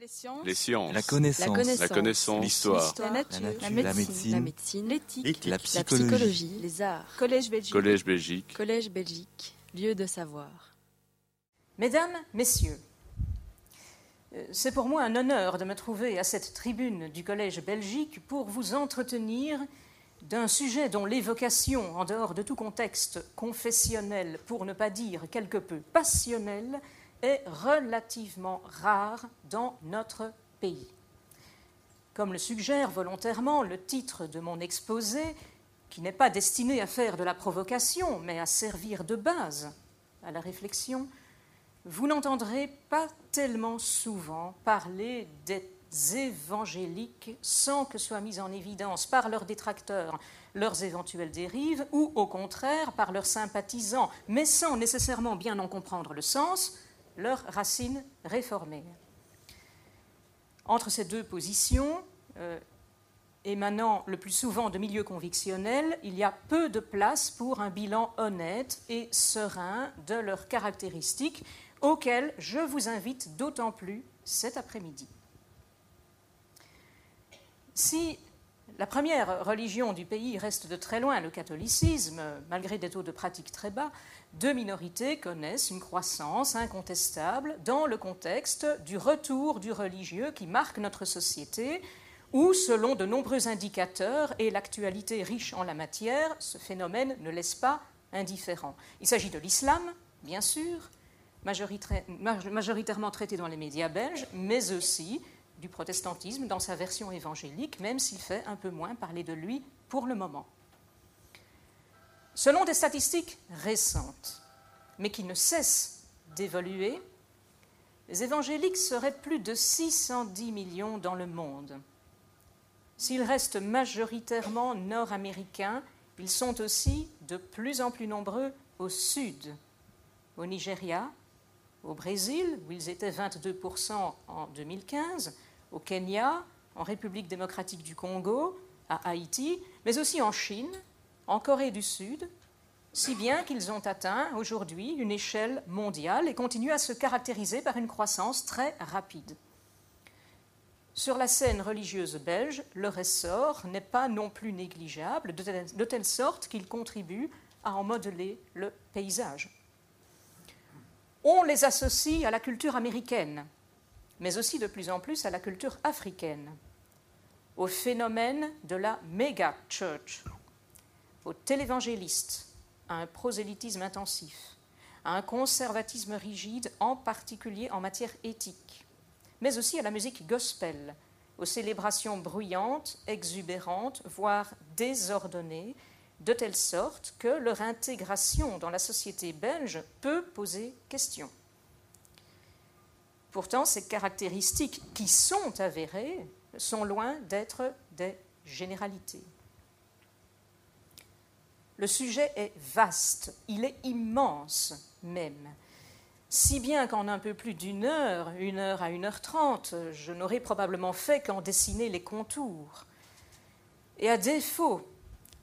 Les sciences. Les sciences. La connaissance. La connaissance. L'histoire. La nature. La nature. La La médecine. L'éthique. La La psychologie. psychologie. Les arts. Collège Belgique. Collège Belgique. Collège Belgique. Lieu de savoir. Mesdames, Messieurs, euh, c'est pour moi un honneur de me trouver à cette tribune du Collège Belgique pour vous entretenir d'un sujet dont l'évocation, en dehors de tout contexte confessionnel, pour ne pas dire quelque peu passionnel, est relativement rare dans notre pays. Comme le suggère volontairement le titre de mon exposé, qui n'est pas destiné à faire de la provocation, mais à servir de base à la réflexion, vous n'entendrez pas tellement souvent parler des évangéliques sans que soient mis en évidence par leurs détracteurs leurs éventuelles dérives ou au contraire par leurs sympathisants, mais sans nécessairement bien en comprendre le sens, leurs racines réformées. Entre ces deux positions, euh, émanant le plus souvent de milieux convictionnels, il y a peu de place pour un bilan honnête et serein de leurs caractéristiques, auxquelles je vous invite d'autant plus cet après-midi. Si la première religion du pays reste de très loin le catholicisme, malgré des taux de pratique très bas, deux minorités connaissent une croissance incontestable dans le contexte du retour du religieux qui marque notre société, où, selon de nombreux indicateurs et l'actualité riche en la matière, ce phénomène ne laisse pas indifférent. Il s'agit de l'islam, bien sûr, majoritairement traité dans les médias belges, mais aussi du protestantisme dans sa version évangélique, même s'il fait un peu moins parler de lui pour le moment. Selon des statistiques récentes, mais qui ne cessent d'évoluer, les évangéliques seraient plus de 610 millions dans le monde. S'ils restent majoritairement nord-américains, ils sont aussi de plus en plus nombreux au sud, au Nigeria, au Brésil, où ils étaient 22% en 2015, au Kenya, en République démocratique du Congo, à Haïti, mais aussi en Chine, en Corée du Sud, si bien qu'ils ont atteint aujourd'hui une échelle mondiale et continuent à se caractériser par une croissance très rapide. Sur la scène religieuse belge, leur essor n'est pas non plus négligeable, de telle, sorte qu'il contribue à en modeler le paysage. On les associe à la culture américaine, mais aussi de plus en plus à la culture africaine, au phénomène de la méga church, aux télévangélistes, à un prosélytisme intensif, à un conservatisme rigide, en particulier en matière éthique, mais aussi à la musique gospel, aux célébrations bruyantes, exubérantes, voire désordonnées, de telle sorte que leur intégration dans la société belge peut poser question. Pourtant, ces caractéristiques qui sont avérées sont loin d'être des généralités. Le sujet est vaste, il est immense même, si bien qu'en un peu plus d'une heure, une heure à une heure trente, je n'aurais probablement fait qu'en dessiner les contours. Et à défaut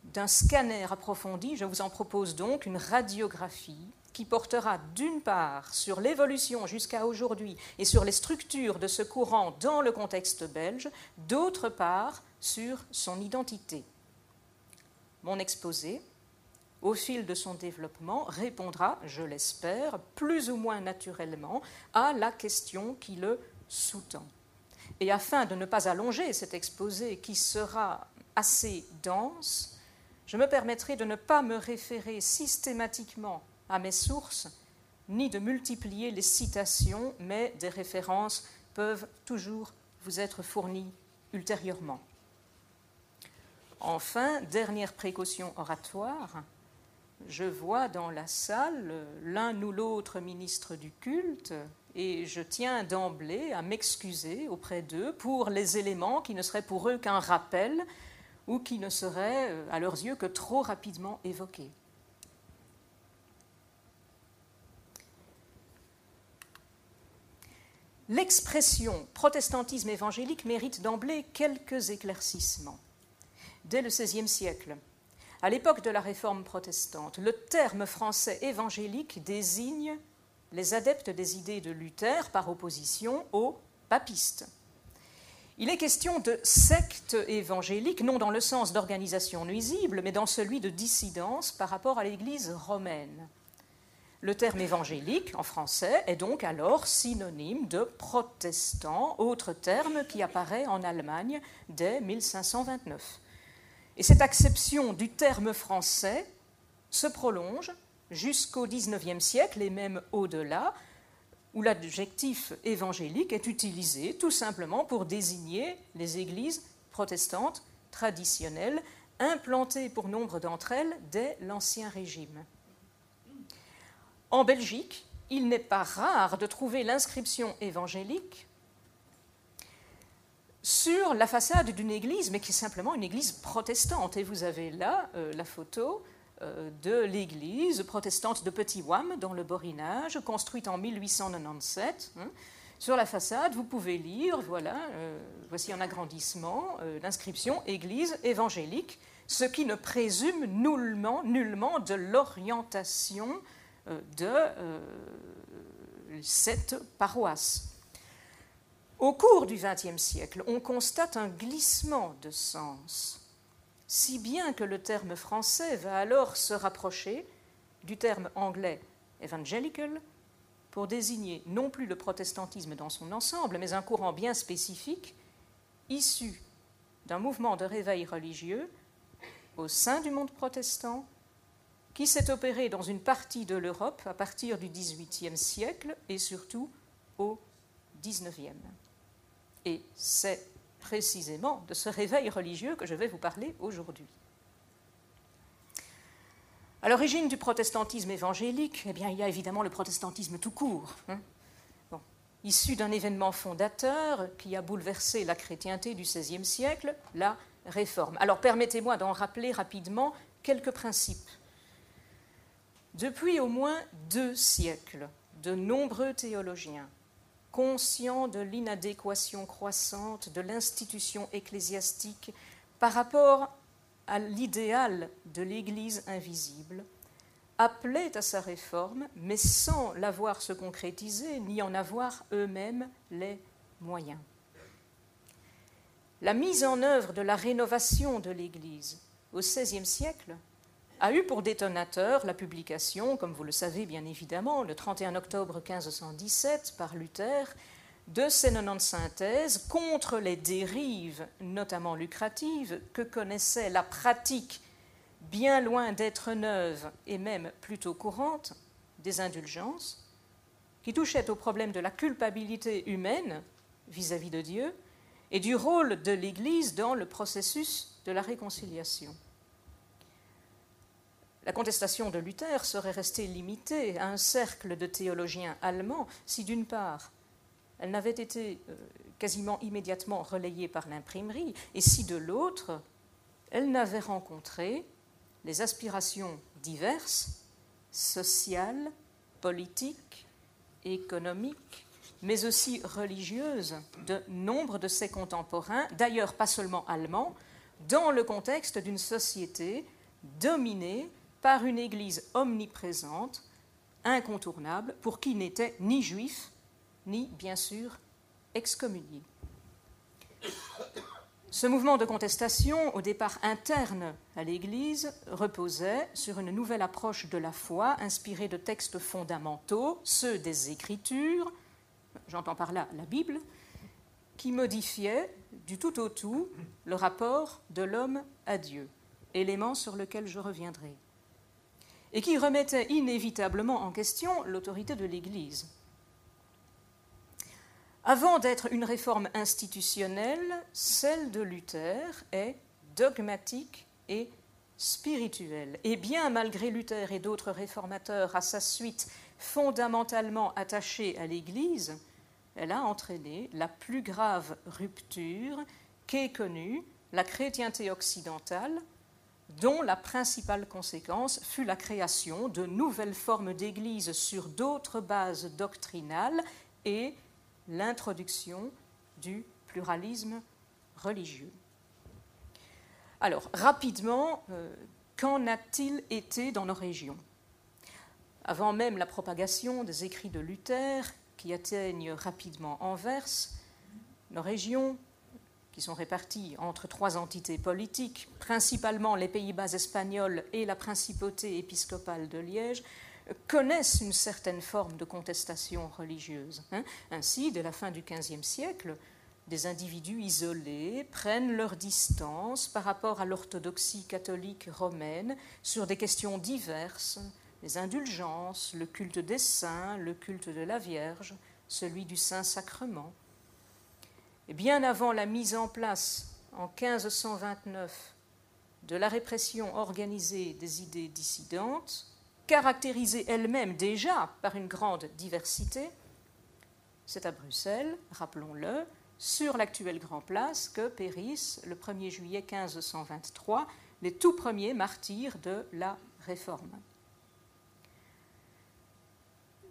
d'un scanner approfondi, je vous en propose donc une radiographie qui portera d'une part sur l'évolution jusqu'à aujourd'hui et sur les structures de ce courant dans le contexte belge, d'autre part sur son identité. Mon exposé, au fil de son développement, répondra, je l'espère, plus ou moins naturellement à la question qui le sous-tend. Et afin de ne pas allonger cet exposé qui sera assez dense, je me permettrai de ne pas me référer systématiquement à mes sources, ni de multiplier les citations, mais des références peuvent toujours vous être fournies ultérieurement. Enfin, dernière précaution oratoire, je vois dans la salle l'un ou l'autre ministre du culte et je tiens d'emblée à m'excuser auprès d'eux pour les éléments qui ne seraient pour eux qu'un rappel ou qui ne seraient à leurs yeux que trop rapidement évoqués. L'expression protestantisme évangélique mérite d'emblée quelques éclaircissements. Dès le XVIe siècle, à l'époque de la réforme protestante, le terme français évangélique désigne les adeptes des idées de Luther par opposition aux papiste. Il est question de secte évangélique, non dans le sens d'organisation nuisible, mais dans celui de dissidence par rapport à l'Église romaine. Le terme évangélique en français est donc alors synonyme de protestant, autre terme qui apparaît en Allemagne dès 1529. Et cette acception du terme français se prolonge jusqu'au XIXe siècle et même au-delà, où l'adjectif évangélique est utilisé tout simplement pour désigner les églises protestantes traditionnelles implantées pour nombre d'entre elles dès l'Ancien Régime. En Belgique, il n'est pas rare de trouver l'inscription évangélique sur la façade d'une église, mais qui est simplement une église protestante. Et vous avez là euh, la photo euh, de l'église protestante de Petit Wam, dans le Borinage, construite en 1897. Hein. Sur la façade, vous pouvez lire, voilà, euh, voici un agrandissement, l'inscription Église évangélique, ce qui ne présume nullement de l'orientation de cette paroisse. Au cours du XXe siècle, on constate un glissement de sens si bien que le terme français va alors se rapprocher du terme anglais evangelical pour désigner non plus le protestantisme dans son ensemble, mais un courant bien spécifique issu d'un mouvement de réveil religieux au sein du monde protestant qui s'est opéré dans une partie de l'Europe à partir du XVIIIe siècle et surtout au XIXe. Et c'est précisément de ce réveil religieux que je vais vous parler aujourd'hui. À l'origine du protestantisme évangélique, eh bien, il y a évidemment le protestantisme tout court, hein. issu d'un événement fondateur qui a bouleversé la chrétienté du XVIe siècle, la Réforme. Alors permettez-moi d'en rappeler rapidement quelques principes. Depuis au moins deux siècles, de nombreux théologiens conscient de l'inadéquation croissante de l'institution ecclésiastique par rapport à l'idéal de l'Église invisible, appelait à sa réforme, mais sans la voir se concrétiser ni en avoir eux-mêmes les moyens. La mise en œuvre de la rénovation de l'Église au XVIe siècle a eu pour détonateur la publication, comme vous le savez bien évidemment, le 31 octobre 1517 par Luther, de ses 90 synthèses contre les dérives, notamment lucratives, que connaissait la pratique, bien loin d'être neuve et même plutôt courante, des indulgences, qui touchaient au problème de la culpabilité humaine vis-à-vis -vis de Dieu et du rôle de l'Église dans le processus de la réconciliation. La contestation de Luther serait restée limitée à un cercle de théologiens allemands si, d'une part, elle n'avait été euh, quasiment immédiatement relayée par l'imprimerie, et si, de l'autre, elle n'avait rencontré les aspirations diverses, sociales, politiques, économiques, mais aussi religieuses de nombre de ses contemporains, d'ailleurs pas seulement allemands, dans le contexte d'une société dominée par une Église omniprésente, incontournable, pour qui n'était ni juif, ni, bien sûr, excommunié. Ce mouvement de contestation, au départ interne à l'Église, reposait sur une nouvelle approche de la foi inspirée de textes fondamentaux, ceux des Écritures, j'entends par là la Bible, qui modifiaient du tout au tout le rapport de l'homme à Dieu, élément sur lequel je reviendrai et qui remettait inévitablement en question l'autorité de l'Église. Avant d'être une réforme institutionnelle, celle de Luther est dogmatique et spirituelle. Et bien malgré Luther et d'autres réformateurs à sa suite fondamentalement attachés à l'Église, elle a entraîné la plus grave rupture qu'ait connue la chrétienté occidentale dont la principale conséquence fut la création de nouvelles formes d'Église sur d'autres bases doctrinales et l'introduction du pluralisme religieux. Alors, rapidement, euh, qu'en a-t-il été dans nos régions? Avant même la propagation des écrits de Luther, qui atteignent rapidement Anvers, nos régions, qui sont réparties entre trois entités politiques, principalement les Pays-Bas espagnols et la principauté épiscopale de Liège, connaissent une certaine forme de contestation religieuse. Hein. Ainsi, dès la fin du XVe siècle, des individus isolés prennent leur distance par rapport à l'orthodoxie catholique romaine sur des questions diverses, les indulgences, le culte des saints, le culte de la Vierge, celui du Saint-Sacrement. Bien avant la mise en place, en 1529, de la répression organisée des idées dissidentes, caractérisée elle-même déjà par une grande diversité, c'est à Bruxelles, rappelons-le, sur l'actuelle Grand Place que périssent le 1er juillet 1523 les tout premiers martyrs de la Réforme.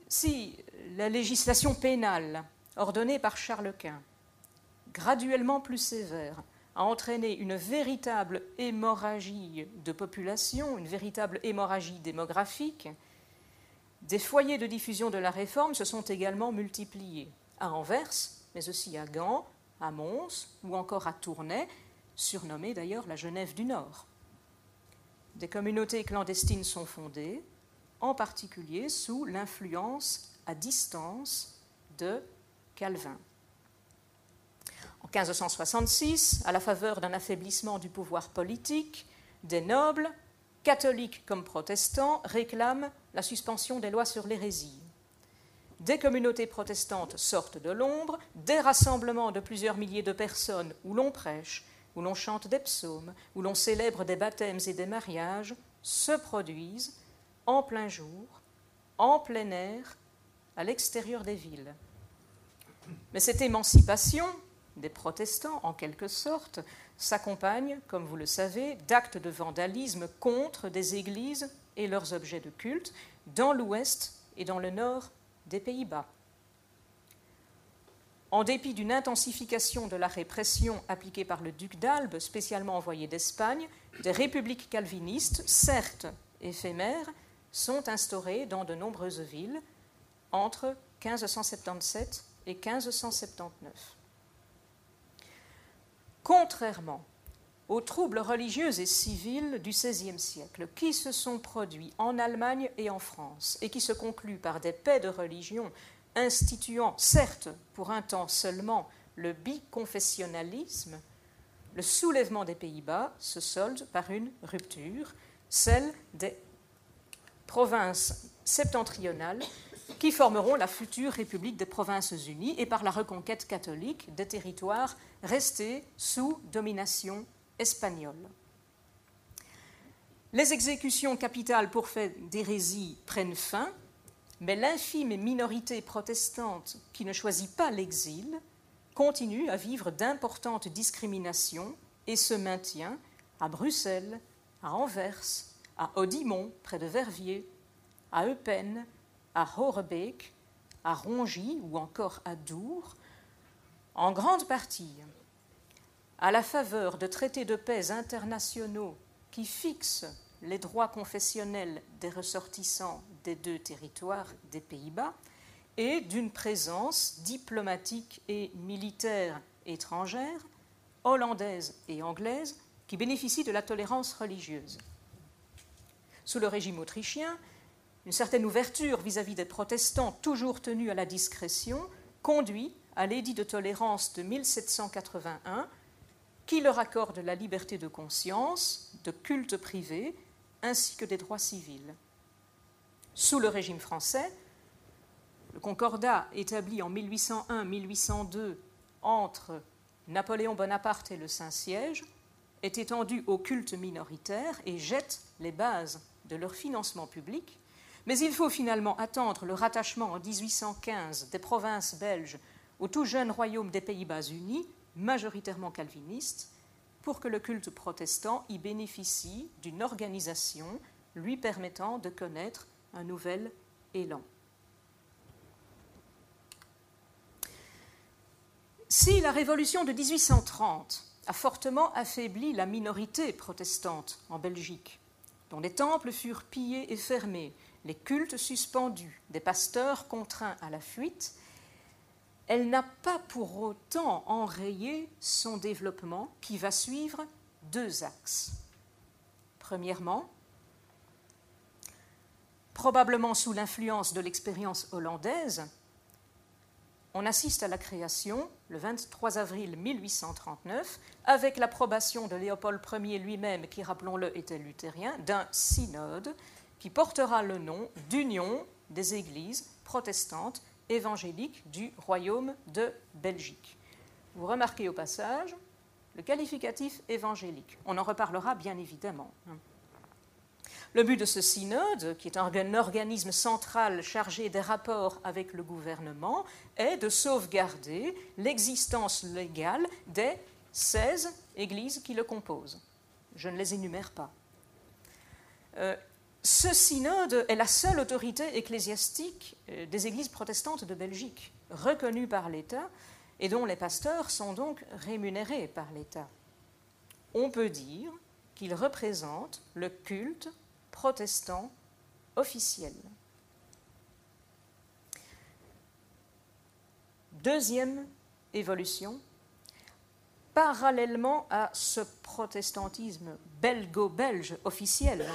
Si la législation pénale ordonnée par Charles Quint, graduellement plus sévère, a entraîné une véritable hémorragie de population, une véritable hémorragie démographique, des foyers de diffusion de la réforme se sont également multipliés. À Anvers, mais aussi à Gand, à Mons ou encore à Tournai, surnommée d'ailleurs la Genève du Nord. Des communautés clandestines sont fondées, en particulier sous l'influence à distance de Calvin. En 1566, à la faveur d'un affaiblissement du pouvoir politique, des nobles, catholiques comme protestants, réclament la suspension des lois sur l'hérésie. Des communautés protestantes sortent de l'ombre, des rassemblements de plusieurs milliers de personnes où l'on prêche, où l'on chante des psaumes, où l'on célèbre des baptêmes et des mariages se produisent en plein jour, en plein air, à l'extérieur des villes. Mais cette émancipation des protestants, en quelque sorte, s'accompagne, comme vous le savez, d'actes de vandalisme contre des églises et leurs objets de culte dans l'ouest et dans le nord des Pays-Bas. En dépit d'une intensification de la répression appliquée par le duc d'Albe, spécialement envoyé d'Espagne, des républiques calvinistes, certes éphémères, sont instaurées dans de nombreuses villes entre 1577 et 1579. Contrairement aux troubles religieux et civils du XVIe siècle qui se sont produits en Allemagne et en France et qui se concluent par des paix de religion instituant, certes pour un temps seulement, le biconfessionnalisme, le soulèvement des Pays-Bas se solde par une rupture, celle des provinces septentrionales qui formeront la future République des Provinces-Unies et par la reconquête catholique des territoires restés sous domination espagnole. Les exécutions capitales pour fait d'hérésie prennent fin, mais l'infime minorité protestante qui ne choisit pas l'exil continue à vivre d'importantes discriminations et se maintient à Bruxelles, à Anvers, à Odimont, près de Verviers, à Eupen, à Horebeek, à Rongy ou encore à Dour, en grande partie à la faveur de traités de paix internationaux qui fixent les droits confessionnels des ressortissants des deux territoires des Pays-Bas et d'une présence diplomatique et militaire étrangère, hollandaise et anglaise, qui bénéficie de la tolérance religieuse. Sous le régime autrichien, une certaine ouverture vis-à-vis des protestants, toujours tenus à la discrétion, conduit à l'édit de tolérance de 1781, qui leur accorde la liberté de conscience, de culte privé, ainsi que des droits civils. Sous le régime français, le concordat établi en 1801-1802 entre Napoléon Bonaparte et le Saint-Siège est étendu au culte minoritaire et jette les bases de leur financement public, mais il faut finalement attendre le rattachement en 1815 des provinces belges au tout jeune royaume des Pays-Bas unis, majoritairement calviniste, pour que le culte protestant y bénéficie d'une organisation lui permettant de connaître un nouvel élan. Si la révolution de 1830 a fortement affaibli la minorité protestante en Belgique, dont les temples furent pillés et fermés, les cultes suspendus, des pasteurs contraints à la fuite, elle n'a pas pour autant enrayé son développement qui va suivre deux axes. Premièrement, probablement sous l'influence de l'expérience hollandaise, on assiste à la création, le 23 avril 1839, avec l'approbation de Léopold Ier lui-même, qui, rappelons-le, était luthérien, d'un synode qui portera le nom d'Union des Églises protestantes évangéliques du Royaume de Belgique. Vous remarquez au passage le qualificatif évangélique. On en reparlera bien évidemment. Le but de ce synode, qui est un organisme central chargé des rapports avec le gouvernement, est de sauvegarder l'existence légale des 16 églises qui le composent. Je ne les énumère pas. Euh, ce synode est la seule autorité ecclésiastique euh, des églises protestantes de Belgique, reconnue par l'État et dont les pasteurs sont donc rémunérés par l'État. On peut dire qu'il représente le culte protestant officiel. Deuxième évolution, parallèlement à ce protestantisme belgo-belge officiel,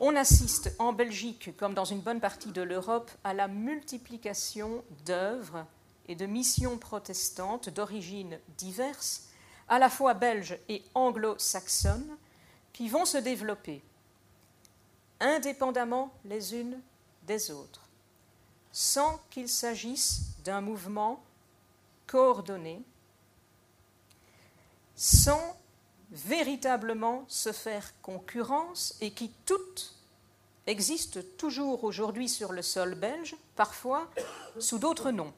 on assiste en Belgique, comme dans une bonne partie de l'Europe, à la multiplication d'œuvres et de missions protestantes d'origines diverses, à la fois belges et anglo-saxonnes, qui vont se développer indépendamment les unes des autres, sans qu'il s'agisse d'un mouvement coordonné, sans véritablement se faire concurrence et qui toutes existent toujours aujourd'hui sur le sol belge, parfois sous d'autres noms.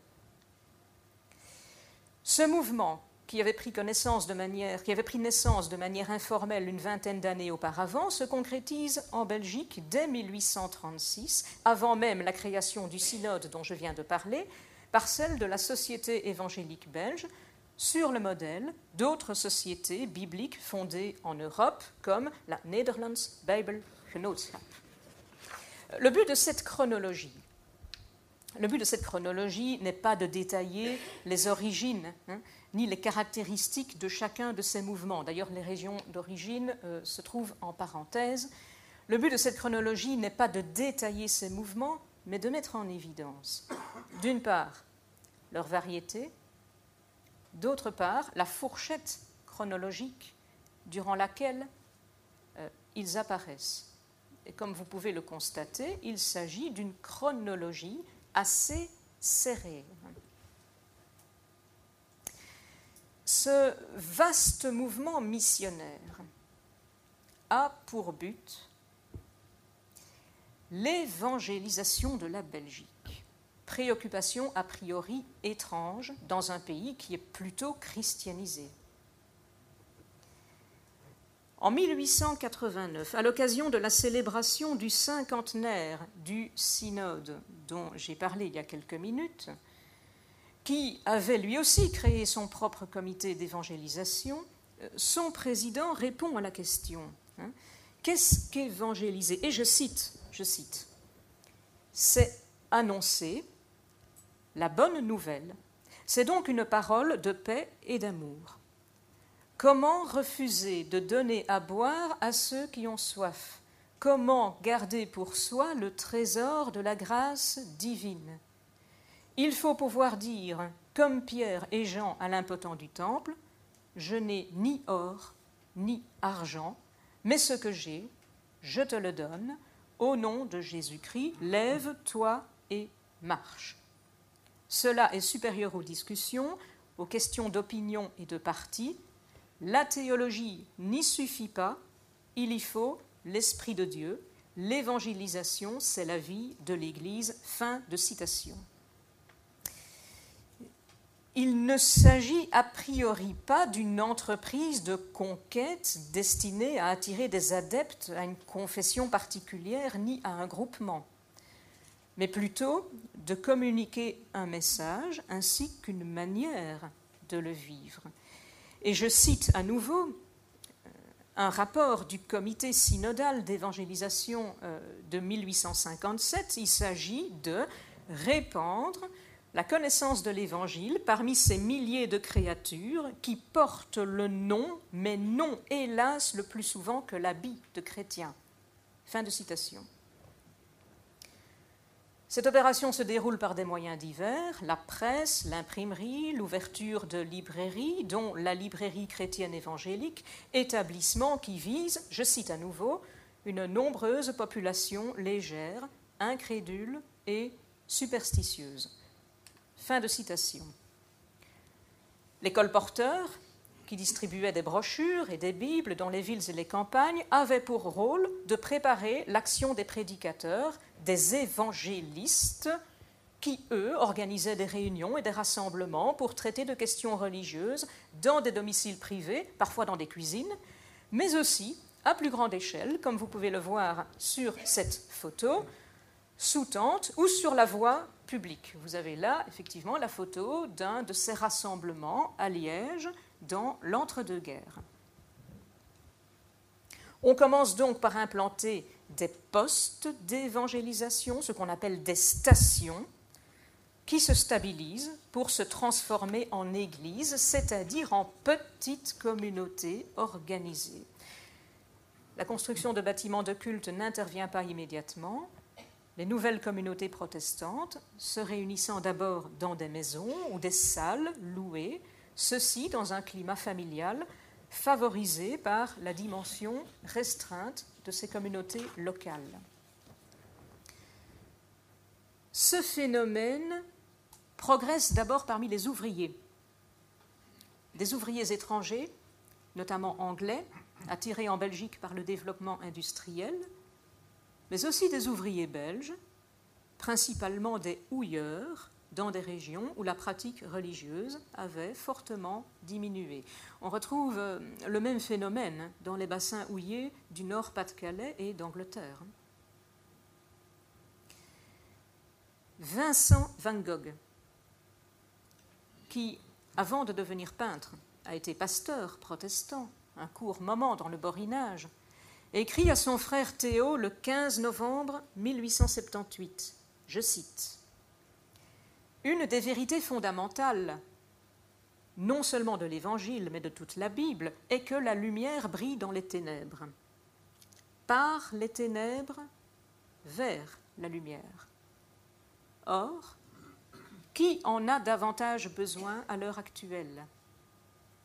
Ce mouvement qui avait pris connaissance de manière, qui avait pris naissance de manière informelle une vingtaine d'années auparavant, se concrétise en Belgique dès 1836, avant même la création du synode dont je viens de parler, par celle de la Société évangélique belge, sur le modèle d'autres sociétés bibliques fondées en Europe, comme la Netherlands Bible Genootschap. Le but de cette chronologie, le but de cette chronologie n'est pas de détailler les origines hein, ni les caractéristiques de chacun de ces mouvements. D'ailleurs, les régions d'origine euh, se trouvent en parenthèse. Le but de cette chronologie n'est pas de détailler ces mouvements, mais de mettre en évidence, d'une part, leur variété, d'autre part, la fourchette chronologique durant laquelle euh, ils apparaissent. Et comme vous pouvez le constater, il s'agit d'une chronologie assez serrée. Ce vaste mouvement missionnaire a pour but l'évangélisation de la Belgique, préoccupation a priori étrange dans un pays qui est plutôt christianisé. En 1889, à l'occasion de la célébration du cinquantenaire du synode dont j'ai parlé il y a quelques minutes, qui avait lui aussi créé son propre comité d'évangélisation, euh, son président répond à la question hein, qu'est-ce qu'évangéliser? Et je cite, je cite, c'est annoncer la bonne nouvelle. C'est donc une parole de paix et d'amour. Comment refuser de donner à boire à ceux qui ont soif? Comment garder pour soi le trésor de la grâce divine? Il faut pouvoir dire, comme Pierre et Jean à l'impotent du temple, Je n'ai ni or ni argent, mais ce que j'ai, je te le donne. Au nom de Jésus-Christ, lève-toi et marche. Cela est supérieur aux discussions, aux questions d'opinion et de parti. La théologie n'y suffit pas, il y faut l'Esprit de Dieu. L'évangélisation, c'est la vie de l'Église. Fin de citation il ne s'agit a priori pas d'une entreprise de conquête destinée à attirer des adeptes à une confession particulière ni à un groupement, mais plutôt de communiquer un message ainsi qu'une manière de le vivre. Et je cite à nouveau euh, un rapport du comité synodal d'évangélisation euh, de 1857, il s'agit de répandre la connaissance de l'Évangile parmi ces milliers de créatures qui portent le nom, mais non, hélas, le plus souvent que l'habit de chrétien. Fin de citation. Cette opération se déroule par des moyens divers, la presse, l'imprimerie, l'ouverture de librairies, dont la librairie chrétienne évangélique, établissement qui vise, je cite à nouveau, une nombreuse population légère, incrédule et superstitieuse. Fin de citation. Les colporteurs, qui distribuaient des brochures et des Bibles dans les villes et les campagnes, avaient pour rôle de préparer l'action des prédicateurs, des évangélistes, qui, eux, organisaient des réunions et des rassemblements pour traiter de questions religieuses dans des domiciles privés, parfois dans des cuisines, mais aussi à plus grande échelle, comme vous pouvez le voir sur cette photo, sous tente ou sur la voie publique. Vous avez là effectivement la photo d'un de ces rassemblements à Liège dans l'entre-deux-guerres. On commence donc par implanter des postes d'évangélisation, ce qu'on appelle des stations, qui se stabilisent pour se transformer en église, c'est-à-dire en petites communautés organisées. La construction de bâtiments de culte n'intervient pas immédiatement. Les nouvelles communautés protestantes se réunissant d'abord dans des maisons ou des salles louées, ceci dans un climat familial favorisé par la dimension restreinte de ces communautés locales. Ce phénomène progresse d'abord parmi les ouvriers. Des ouvriers étrangers, notamment anglais, attirés en Belgique par le développement industriel, mais aussi des ouvriers belges, principalement des houilleurs, dans des régions où la pratique religieuse avait fortement diminué. On retrouve euh, le même phénomène dans les bassins houillers du Nord-Pas-de-Calais et d'Angleterre. Vincent Van Gogh, qui, avant de devenir peintre, a été pasteur protestant, un court moment dans le Borinage, écrit à son frère Théo le 15 novembre 1878. Je cite Une des vérités fondamentales, non seulement de l'Évangile, mais de toute la Bible, est que la lumière brille dans les ténèbres. Par les ténèbres, vers la lumière. Or, qui en a davantage besoin à l'heure actuelle?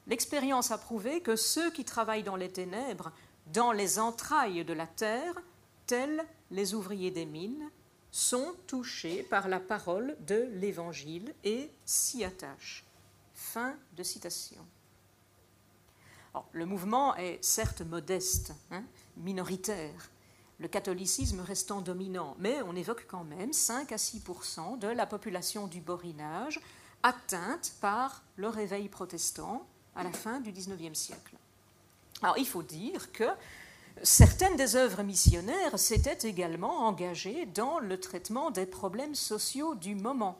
L'expérience a prouvé que ceux qui travaillent dans les ténèbres, dans les entrailles de la terre, tels les ouvriers des mines, sont touchés par la parole de l'Évangile et s'y attachent. Fin de citation. le mouvement est certes modeste, hein, minoritaire, le catholicisme restant dominant, mais on évoque quand même 5 à 6% de la population du Borinage atteinte par le réveil protestant à la fin du XIXe siècle. Alors il faut dire que certaines des œuvres missionnaires s'étaient également engagées dans le traitement des problèmes sociaux du moment,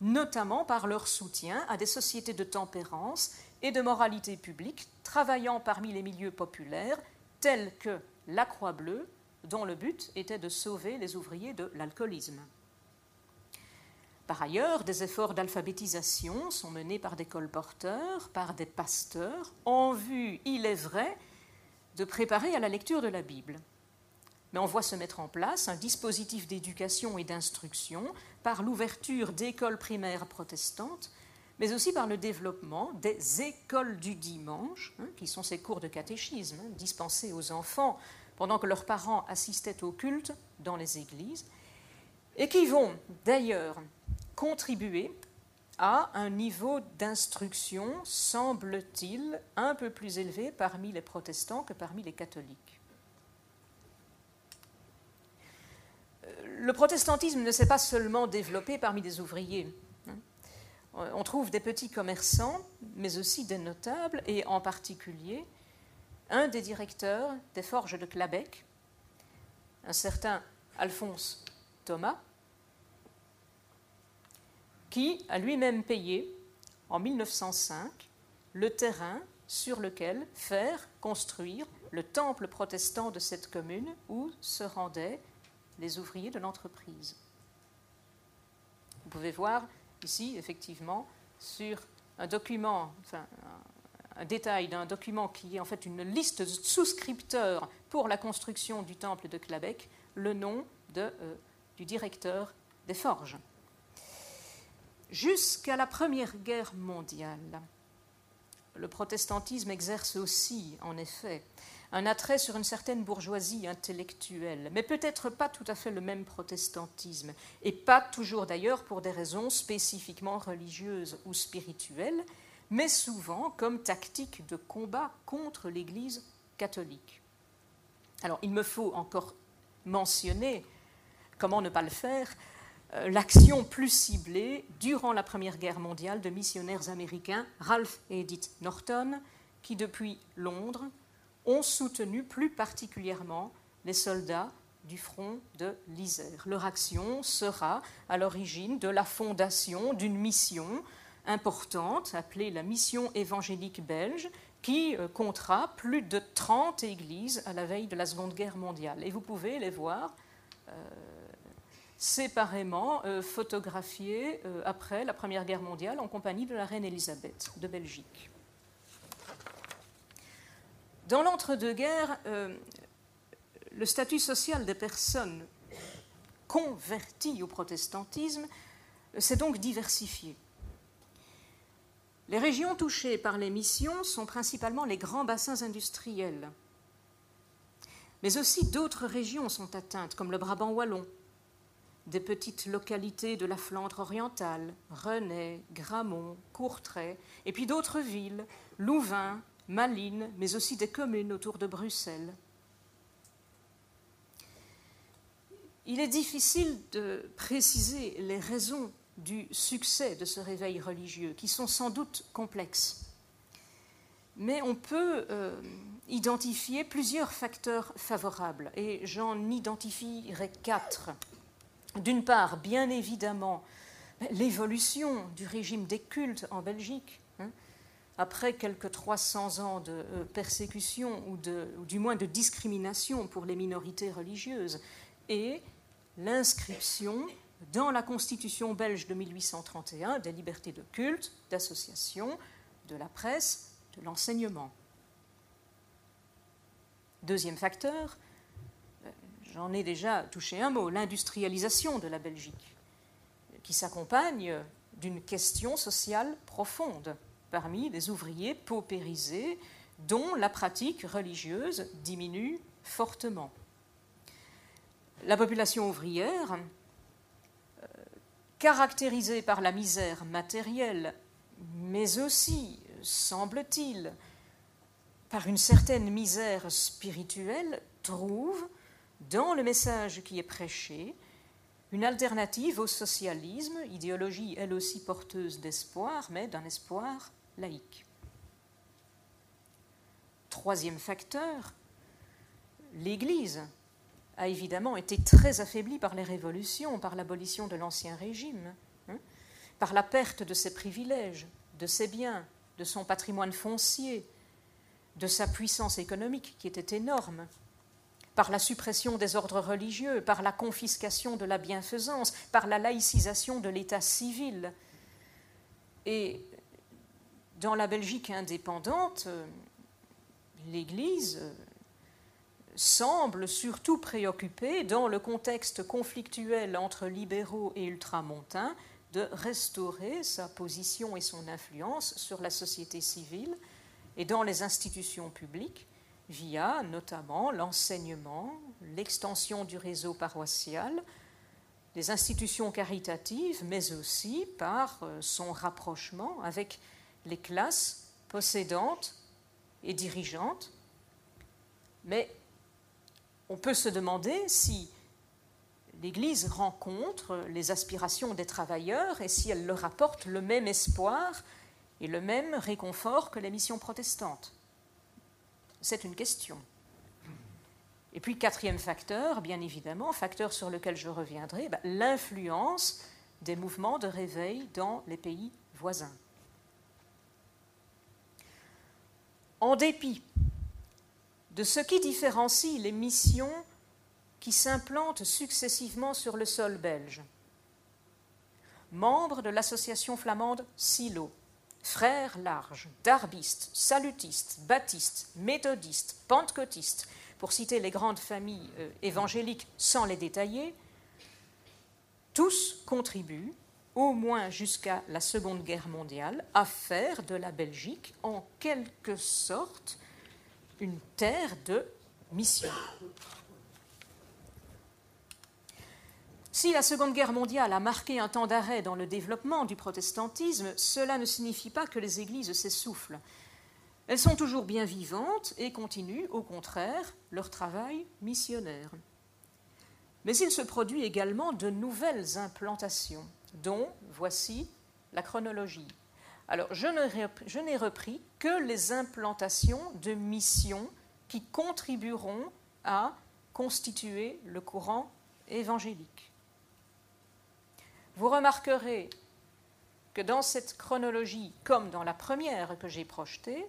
notamment par leur soutien à des sociétés de tempérance et de moralité publique travaillant parmi les milieux populaires tels que la Croix Bleue, dont le but était de sauver les ouvriers de l'alcoolisme. Par ailleurs, des efforts d'alphabétisation sont menés par des colporteurs, par des pasteurs, en vue, il est vrai, de préparer à la lecture de la Bible. Mais on voit se mettre en place un dispositif d'éducation et d'instruction par l'ouverture d'écoles primaires protestantes, mais aussi par le développement des écoles du dimanche, hein, qui sont ces cours de catéchisme hein, dispensés aux enfants pendant que leurs parents assistaient au culte dans les églises, et qui vont d'ailleurs contribuer à un niveau d'instruction, semble-t-il, un peu plus élevé parmi les protestants que parmi les catholiques. Euh, le protestantisme ne s'est pas seulement développé parmi des ouvriers. Hein. On trouve des petits commerçants, mais aussi des notables, et en particulier un des directeurs des forges de Clabec, un certain Alphonse Thomas, qui a lui-même payé, en 1905, le terrain sur lequel faire construire le temple protestant de cette commune où se rendaient les ouvriers de l'entreprise. Vous pouvez voir ici, effectivement, sur un document, enfin, un détail d'un document qui est en fait une liste de souscripteurs pour la construction du temple de Clabec, le nom euh, du directeur des forges. Jusqu'à la Première Guerre mondiale, le protestantisme exerce aussi, en effet, un attrait sur une certaine bourgeoisie intellectuelle, mais peut-être pas tout à fait le même protestantisme, et pas toujours d'ailleurs pour des raisons spécifiquement religieuses ou spirituelles, mais souvent comme tactique de combat contre l'Église catholique. Alors il me faut encore mentionner, comment ne pas le faire, l'action plus ciblée durant la Première Guerre mondiale de missionnaires américains Ralph et Edith Norton, qui depuis Londres ont soutenu plus particulièrement les soldats du front de l'Isère. Leur action sera à l'origine de la fondation d'une mission importante appelée la mission évangélique belge qui euh, comptera plus de 30 églises à la veille de la Seconde Guerre mondiale. Et vous pouvez les voir euh, séparément euh, photographiées après la Première Guerre mondiale en compagnie de la reine Élisabeth de Belgique. Dans l'entre-deux-guerres, euh, le statut social des personnes converties au protestantisme s'est donc diversifié. Les régions touchées par les missions sont principalement les grands bassins industriels, mais aussi d'autres régions sont atteintes, comme le Brabant wallon, des petites localités de la Flandre orientale, Renay, Gramont, Courtrai, et puis d'autres villes, Louvain, Malines, mais aussi des communes autour de Bruxelles. Il est difficile de préciser les raisons du succès de ce réveil religieux, qui sont sans doute complexes. Mais on peut euh, identifier plusieurs facteurs favorables, et j'en identifierai quatre. D'une part, bien évidemment, l'évolution du régime des cultes en Belgique, après quelques 300 ans de euh, persécution ou, du moins de discrimination pour les minorités religieuses, et l'inscription dans la Constitution belge de 1831 des libertés de culte, d'association, de la presse, de l'enseignement. Deuxième facteur, j'en ai déjà touché un mot, l'industrialisation de la Belgique, qui s'accompagne d'une question sociale profonde parmi les ouvriers paupérisés dont la pratique religieuse diminue fortement. La population ouvrière, euh, caractérisée par la misère matérielle, mais aussi, semble-t-il, par une certaine misère spirituelle, trouve, dans le message qui est prêché, une alternative au socialisme, idéologie elle aussi porteuse d'espoir, mais d'un espoir laïque. Troisième facteur, l'Église a évidemment été très affaiblie par les révolutions, par l'abolition de l'Ancien Régime, hein, par la perte de ses privilèges, de ses biens, de son patrimoine foncier, de sa puissance économique qui était énorme, par la suppression des ordres religieux, par la confiscation de la bienfaisance, par la laïcisation de l'État civil. Et dans la Belgique indépendante, euh, l'Église euh, semble surtout préoccupée, dans le contexte conflictuel entre libéraux et ultramontains, de restaurer sa position et son influence sur la société civile et dans les institutions publiques, via notamment l'enseignement, l'extension du réseau paroissial, les institutions caritatives, mais aussi par euh, son rapprochement avec les classes possédantes et dirigeantes, mais on peut se demander si l'Église rencontre les aspirations des travailleurs et si elle leur apporte le même espoir et le même réconfort que les missions protestantes. C'est une question. Et puis, quatrième facteur, bien évidemment, facteur sur lequel je reviendrai, bah, l'influence des mouvements de réveil dans les pays voisins. en dépit de ce qui différencie les missions qui s'implantent successivement sur le sol belge. membre de l'association flamande Silo, frères larges, darbistes, salutistes, baptistes, méthodistes, pentecôtistes, pour citer les grandes familles euh, évangéliques sans les détailler, tous contribuent, au moins jusqu'à la Seconde Guerre mondiale, à faire de la Belgique en quelque sorte une terre de mission. Si la Seconde Guerre mondiale a marqué un temps d'arrêt dans le développement du protestantisme, cela ne signifie pas que les églises s'essoufflent. Elles sont toujours bien vivantes et continuent, au contraire, leur travail missionnaire. Mais il se produit également de nouvelles implantations, dont voici la chronologie. Alors, je n'ai repris que les implantations de missions qui contribueront à constituer le courant évangélique. Vous remarquerez que dans cette chronologie, comme dans la première que j'ai projetée,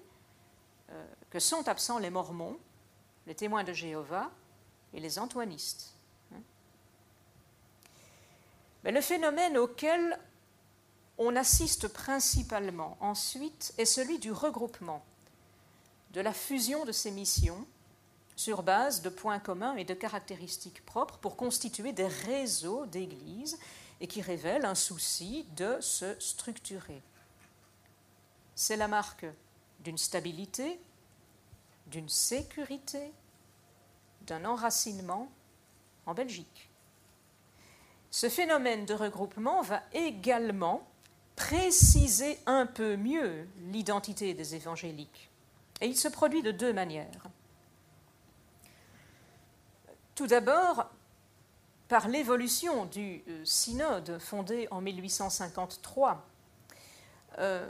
euh, que sont absents les Mormons, les témoins de Jéhovah et les Antoinistes. Hein. Mais le phénomène auquel on assiste principalement ensuite est celui du regroupement, de la fusion de ces missions sur base de points communs et de caractéristiques propres pour constituer des réseaux d'églises et qui révèlent un souci de se structurer. C'est la marque d'une stabilité, d'une sécurité, d'un enracinement en Belgique. Ce phénomène de regroupement va également préciser un peu mieux l'identité des évangéliques. Et il se produit de deux manières. Tout d'abord, par l'évolution du euh, synode fondé en 1853, euh,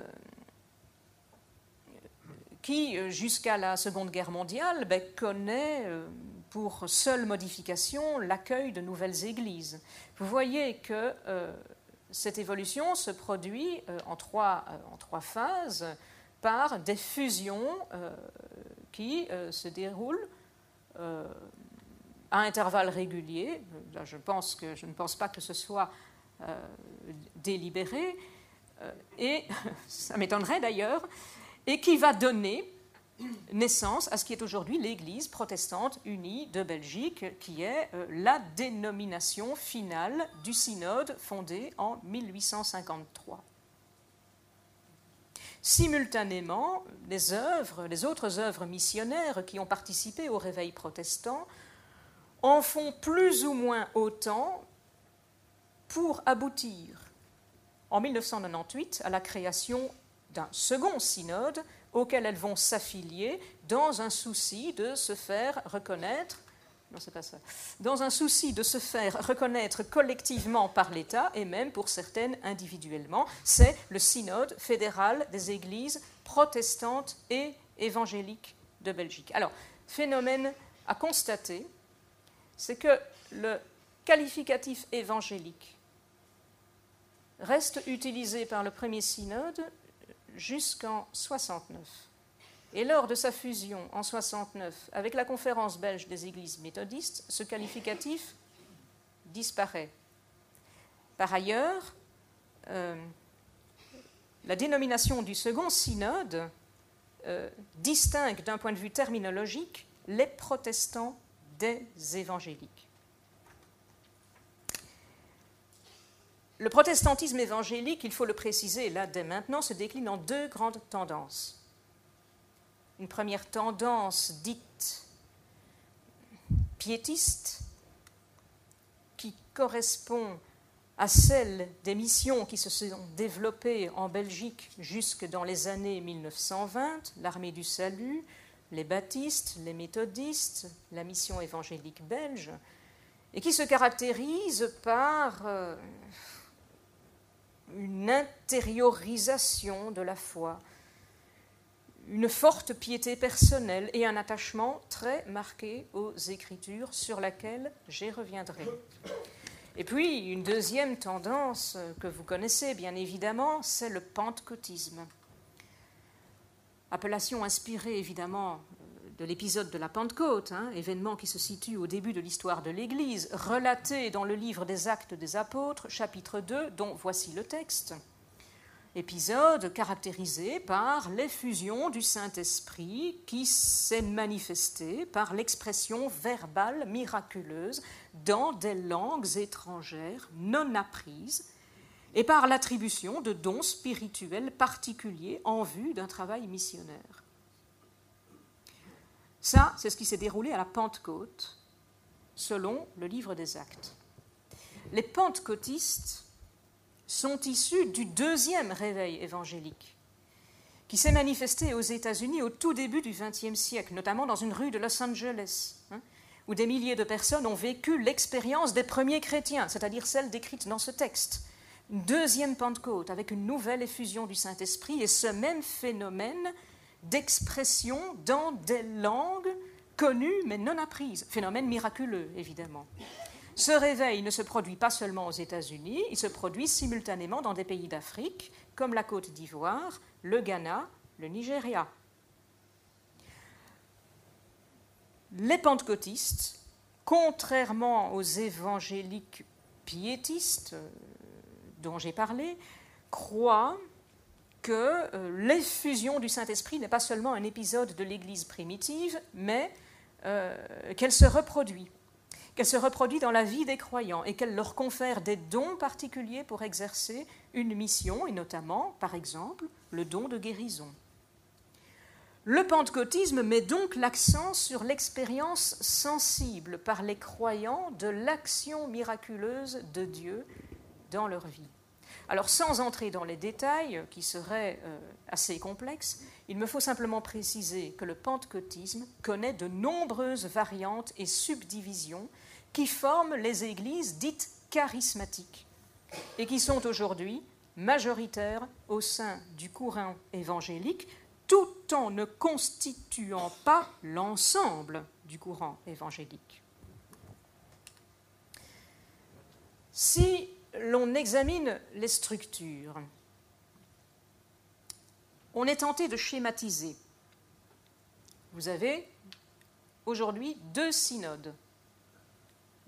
qui, euh, jusqu'à la Seconde Guerre mondiale, ben, connaît pour seule modification l'accueil de nouvelles églises. Vous voyez que cette évolution se produit en, trois, en, trois, phases par des fusions qui se déroulent à intervalles réguliers. je, pense que, je ne pense pas que ce soit euh, délibéré, euh, et ça m'étonnerait d'ailleurs, et qui va donner naissance à ce qui est aujourd'hui l'Église protestante unie de Belgique, qui est euh, la dénomination finale du synode fondé en 1853. Simultanément, les œuvres, les autres œuvres missionnaires qui ont participé au réveil protestant en font plus ou moins autant pour aboutir en 1998 à la création d'un second synode auquel elles vont s'affilier dans un souci de se faire reconnaître. Dans un souci de se faire reconnaître collectivement par l'État et même pour certaines individuellement, c'est le synode fédéral des églises protestantes et évangéliques de Belgique. Alors, phénomène à constater, c'est que le qualificatif évangélique reste utilisé par le premier synode jusqu'en 69. Et lors de sa fusion en 69 avec la conférence belge des églises méthodistes, ce qualificatif disparaît. Par ailleurs, euh, la dénomination du second synode euh, distingue d'un point de vue terminologique les protestants des évangéliques. Le protestantisme évangélique, il faut le préciser là dès maintenant, se décline en deux grandes tendances. Une première tendance dite piétiste, qui correspond à celle des missions qui se sont développées en Belgique jusque dans les années 1920, l'armée du salut, les baptistes, les méthodistes, la mission évangélique belge, et qui se caractérise par euh, une intériorisation de la foi, une forte piété personnelle et un attachement très marqué aux Écritures sur laquelle j'y reviendrai. Et puis, une deuxième tendance que vous connaissez bien évidemment, c'est le pentecôtisme appellation inspirée évidemment de l'épisode de la Pentecôte, hein, événement qui se situe au début de l'histoire de l'Église, relaté dans le livre des Actes des Apôtres, chapitre 2, dont voici le texte. Épisode caractérisé par l'effusion du Saint-Esprit qui s'est manifesté par l'expression verbale miraculeuse dans des langues étrangères non apprises et par l'attribution de dons spirituels particuliers en vue d'un travail missionnaire. Ça, c'est ce qui s'est déroulé à la Pentecôte, selon le livre des Actes. Les pentecôtistes sont issus du deuxième réveil évangélique, qui s'est manifesté aux États-Unis au tout début du XXe siècle, notamment dans une rue de Los Angeles, hein, où des milliers de personnes ont vécu l'expérience des premiers chrétiens, c'est-à-dire celle décrite dans ce texte. Deuxième Pentecôte, avec une nouvelle effusion du Saint-Esprit, et ce même phénomène d'expression dans des langues connues mais non apprises. Phénomène miraculeux, évidemment. Ce réveil ne se produit pas seulement aux États-Unis, il se produit simultanément dans des pays d'Afrique, comme la Côte d'Ivoire, le Ghana, le Nigeria. Les pentecôtistes, contrairement aux évangéliques piétistes dont j'ai parlé, croient que euh, l'effusion du Saint-Esprit n'est pas seulement un épisode de l'Église primitive, mais euh, qu'elle se reproduit, qu'elle se reproduit dans la vie des croyants et qu'elle leur confère des dons particuliers pour exercer une mission, et notamment, par exemple, le don de guérison. Le pentecôtisme met donc l'accent sur l'expérience sensible par les croyants de l'action miraculeuse de Dieu dans leur vie. Alors sans entrer dans les détails, qui seraient euh, assez complexes, il me faut simplement préciser que le pentecôtisme connaît de nombreuses variantes et subdivisions qui forment les églises dites charismatiques et qui sont aujourd'hui majoritaires au sein du courant évangélique tout en ne constituant pas l'ensemble du courant évangélique. Si l'on examine les structures, on est tenté de schématiser. Vous avez aujourd'hui deux synodes.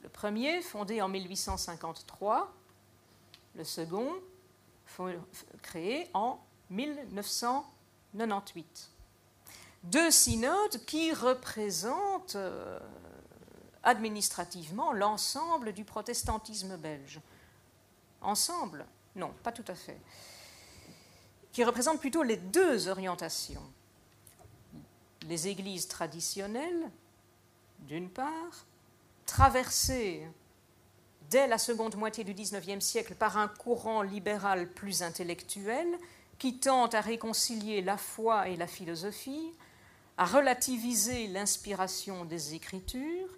Le premier, fondé en 1853, le second, créé en 1998. Deux synodes qui représentent euh, administrativement l'ensemble du protestantisme belge ensemble Non, pas tout à fait. Qui représente plutôt les deux orientations. Les églises traditionnelles, d'une part, traversées dès la seconde moitié du XIXe siècle par un courant libéral plus intellectuel qui tente à réconcilier la foi et la philosophie, à relativiser l'inspiration des Écritures,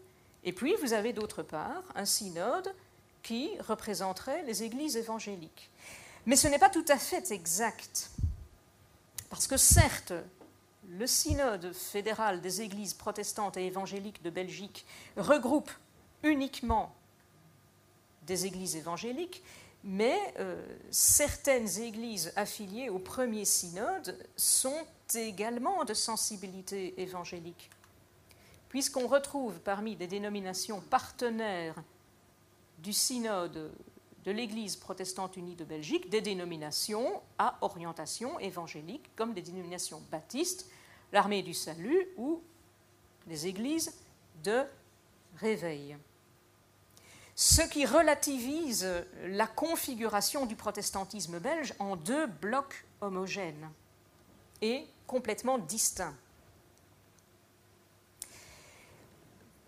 et puis vous avez d'autre part un synode qui représenterait les églises évangéliques. Mais ce n'est pas tout à fait exact, parce que certes, le synode fédéral des églises protestantes et évangéliques de Belgique regroupe uniquement des églises évangéliques, mais euh, certaines églises affiliées au premier synode sont également de sensibilité évangélique, puisqu'on retrouve parmi des dénominations partenaires du synode de l'Église protestante unie de Belgique des dénominations à orientation évangélique, comme des dénominations baptistes, l'armée du salut ou les églises de réveil. Ce qui relativise la configuration du protestantisme belge en deux blocs homogènes et complètement distincts.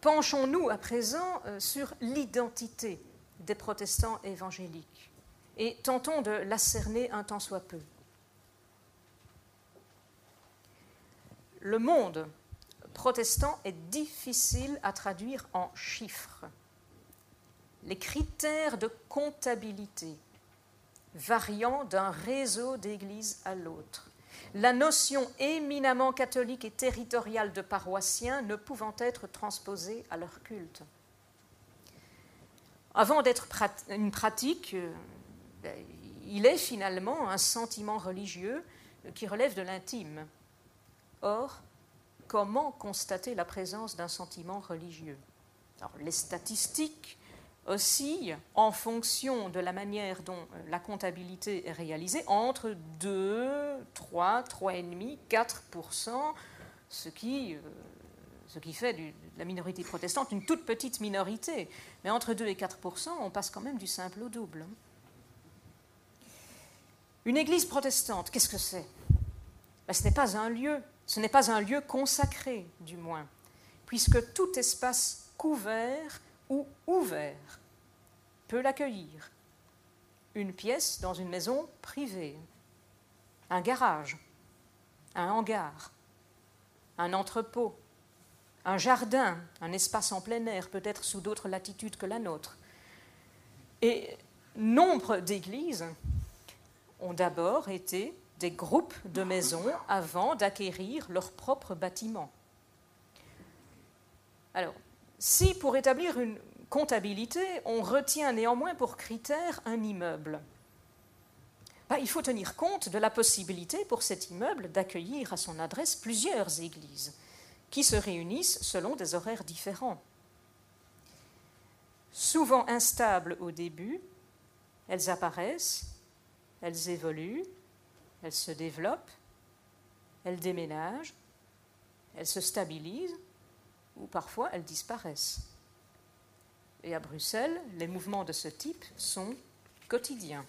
Penchons-nous à présent euh, sur l'identité des protestants évangéliques et tentons de la cerner un tant soit peu. Le monde protestant est difficile à traduire en chiffres. Les critères de comptabilité variant d'un réseau d'églises à l'autre la notion éminemment catholique et territoriale de paroissiens ne pouvant être transposée à leur culte. Avant d'être une pratique, euh, il est finalement un sentiment religieux qui relève de l'intime. Or, comment constater la présence d'un sentiment religieux? les statistiques oscillent en fonction de la manière dont euh, la comptabilité est réalisée entre 2, 3, 3,5, 4 ce qui, euh, ce qui fait de la minorité protestante une toute petite minorité. Mais entre 2 et 4% on passe quand même du simple au double. Une église protestante, qu'est-ce que c'est? Ben, Ce n'est pas un lieu, ce n'est pas un lieu consacré, du moins, puisque tout espace couvert ou ouvert peut l'accueillir. Une pièce dans une maison privée, un garage, un hangar, un entrepôt, un jardin, un espace en plein air, peut-être sous d'autres latitudes que la nôtre. Et nombre d'églises ont d'abord été des groupes de maisons avant d'acquérir leur propre bâtiment. Alors, si pour établir une comptabilité, on retient néanmoins pour critère un immeuble, bah, il faut tenir compte de la possibilité pour cet immeuble d'accueillir à son adresse plusieurs églises qui se réunissent selon des horaires différents. Souvent instables au début, elles apparaissent, elles évoluent, elles se développent, elles déménagent, elles se stabilisent ou parfois elles disparaissent. Et à Bruxelles, les mouvements de ce type sont quotidiens.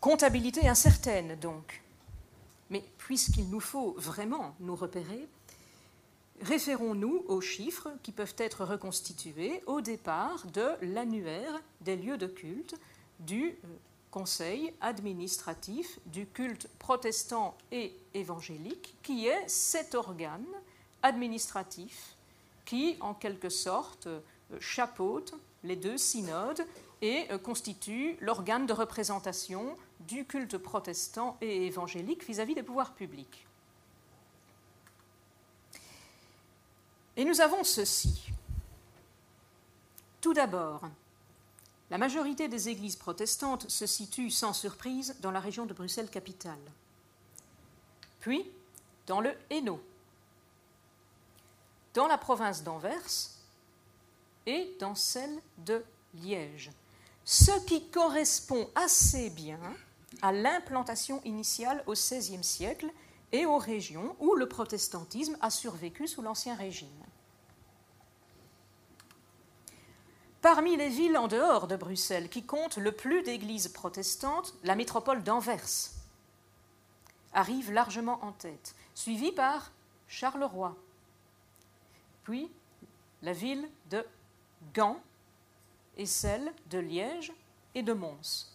Comptabilité incertaine, donc. Mais puisqu'il nous faut vraiment nous repérer, référons-nous aux chiffres qui peuvent être reconstitués au départ de l'annuaire des lieux de culte du euh, Conseil administratif du culte protestant et évangélique, qui est cet organe administratif qui, en quelque sorte, euh, chapeaute les deux synodes et euh, constitue l'organe de représentation du culte protestant et évangélique vis-à-vis des pouvoirs publics. Et nous avons ceci. Tout d'abord, la majorité des églises protestantes se situent sans surprise dans la région de Bruxelles-Capitale, puis dans le Hainaut, dans la province d'Anvers et dans celle de Liège, ce qui correspond assez bien à l'implantation initiale au XVIe siècle et aux régions où le protestantisme a survécu sous l'Ancien Régime. Parmi les villes en dehors de Bruxelles qui comptent le plus d'églises protestantes, la métropole d'Anvers arrive largement en tête, suivie par Charleroi, puis la ville de Gand et celle de Liège et de Mons.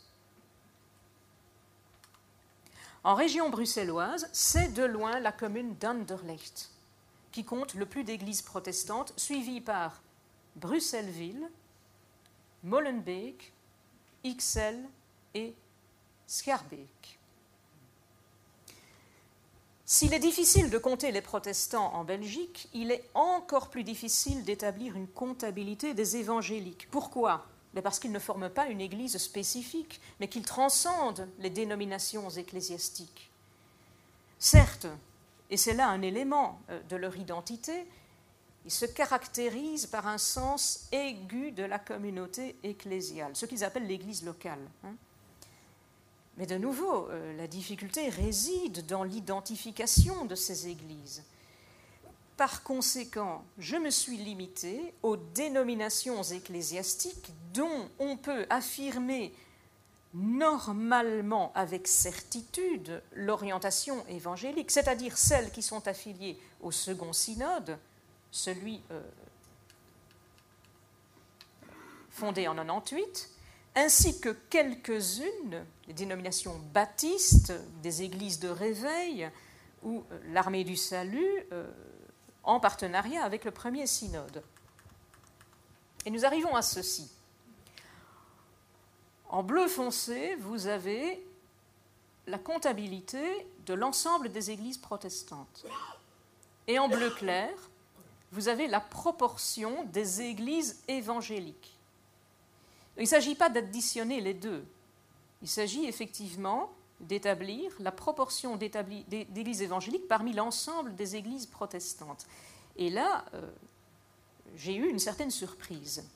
En région bruxelloise, c'est de loin la commune d'Anderlecht qui compte le plus d'églises protestantes, suivie par Bruxelles-Ville, Molenbeek, Ixelles et Schaerbeek. S'il est difficile de compter les protestants en Belgique, il est encore plus difficile d'établir une comptabilité des évangéliques. Pourquoi? Parce qu'ils ne forment pas une église spécifique, mais qu'ils transcendent les dénominations ecclésiastiques. Certes, et c'est là un élément euh, de leur identité, ils se caractérisent par un sens aigu de la communauté ecclésiale, ce qu'ils appellent l'église locale. Hein. Mais de nouveau, euh, la difficulté réside dans l'identification de ces églises. Par conséquent, je me suis limité aux dénominations ecclésiastiques dont on peut affirmer normalement avec certitude l'orientation évangélique, c'est-à-dire celles qui sont affiliées au second synode, celui euh, fondé en 98, ainsi que quelques-unes, les dénominations baptistes, des églises de réveil ou euh, l'armée du salut, euh, en partenariat avec le premier synode. Et nous arrivons à ceci. En bleu foncé, vous avez la comptabilité de l'ensemble des églises protestantes. Et en bleu clair, vous avez la proportion des églises évangéliques. Il ne s'agit pas d'additionner les deux. Il s'agit effectivement d'établir la proportion d'églises évangéliques parmi l'ensemble des églises protestantes. Et là, euh, j'ai eu une certaine surprise.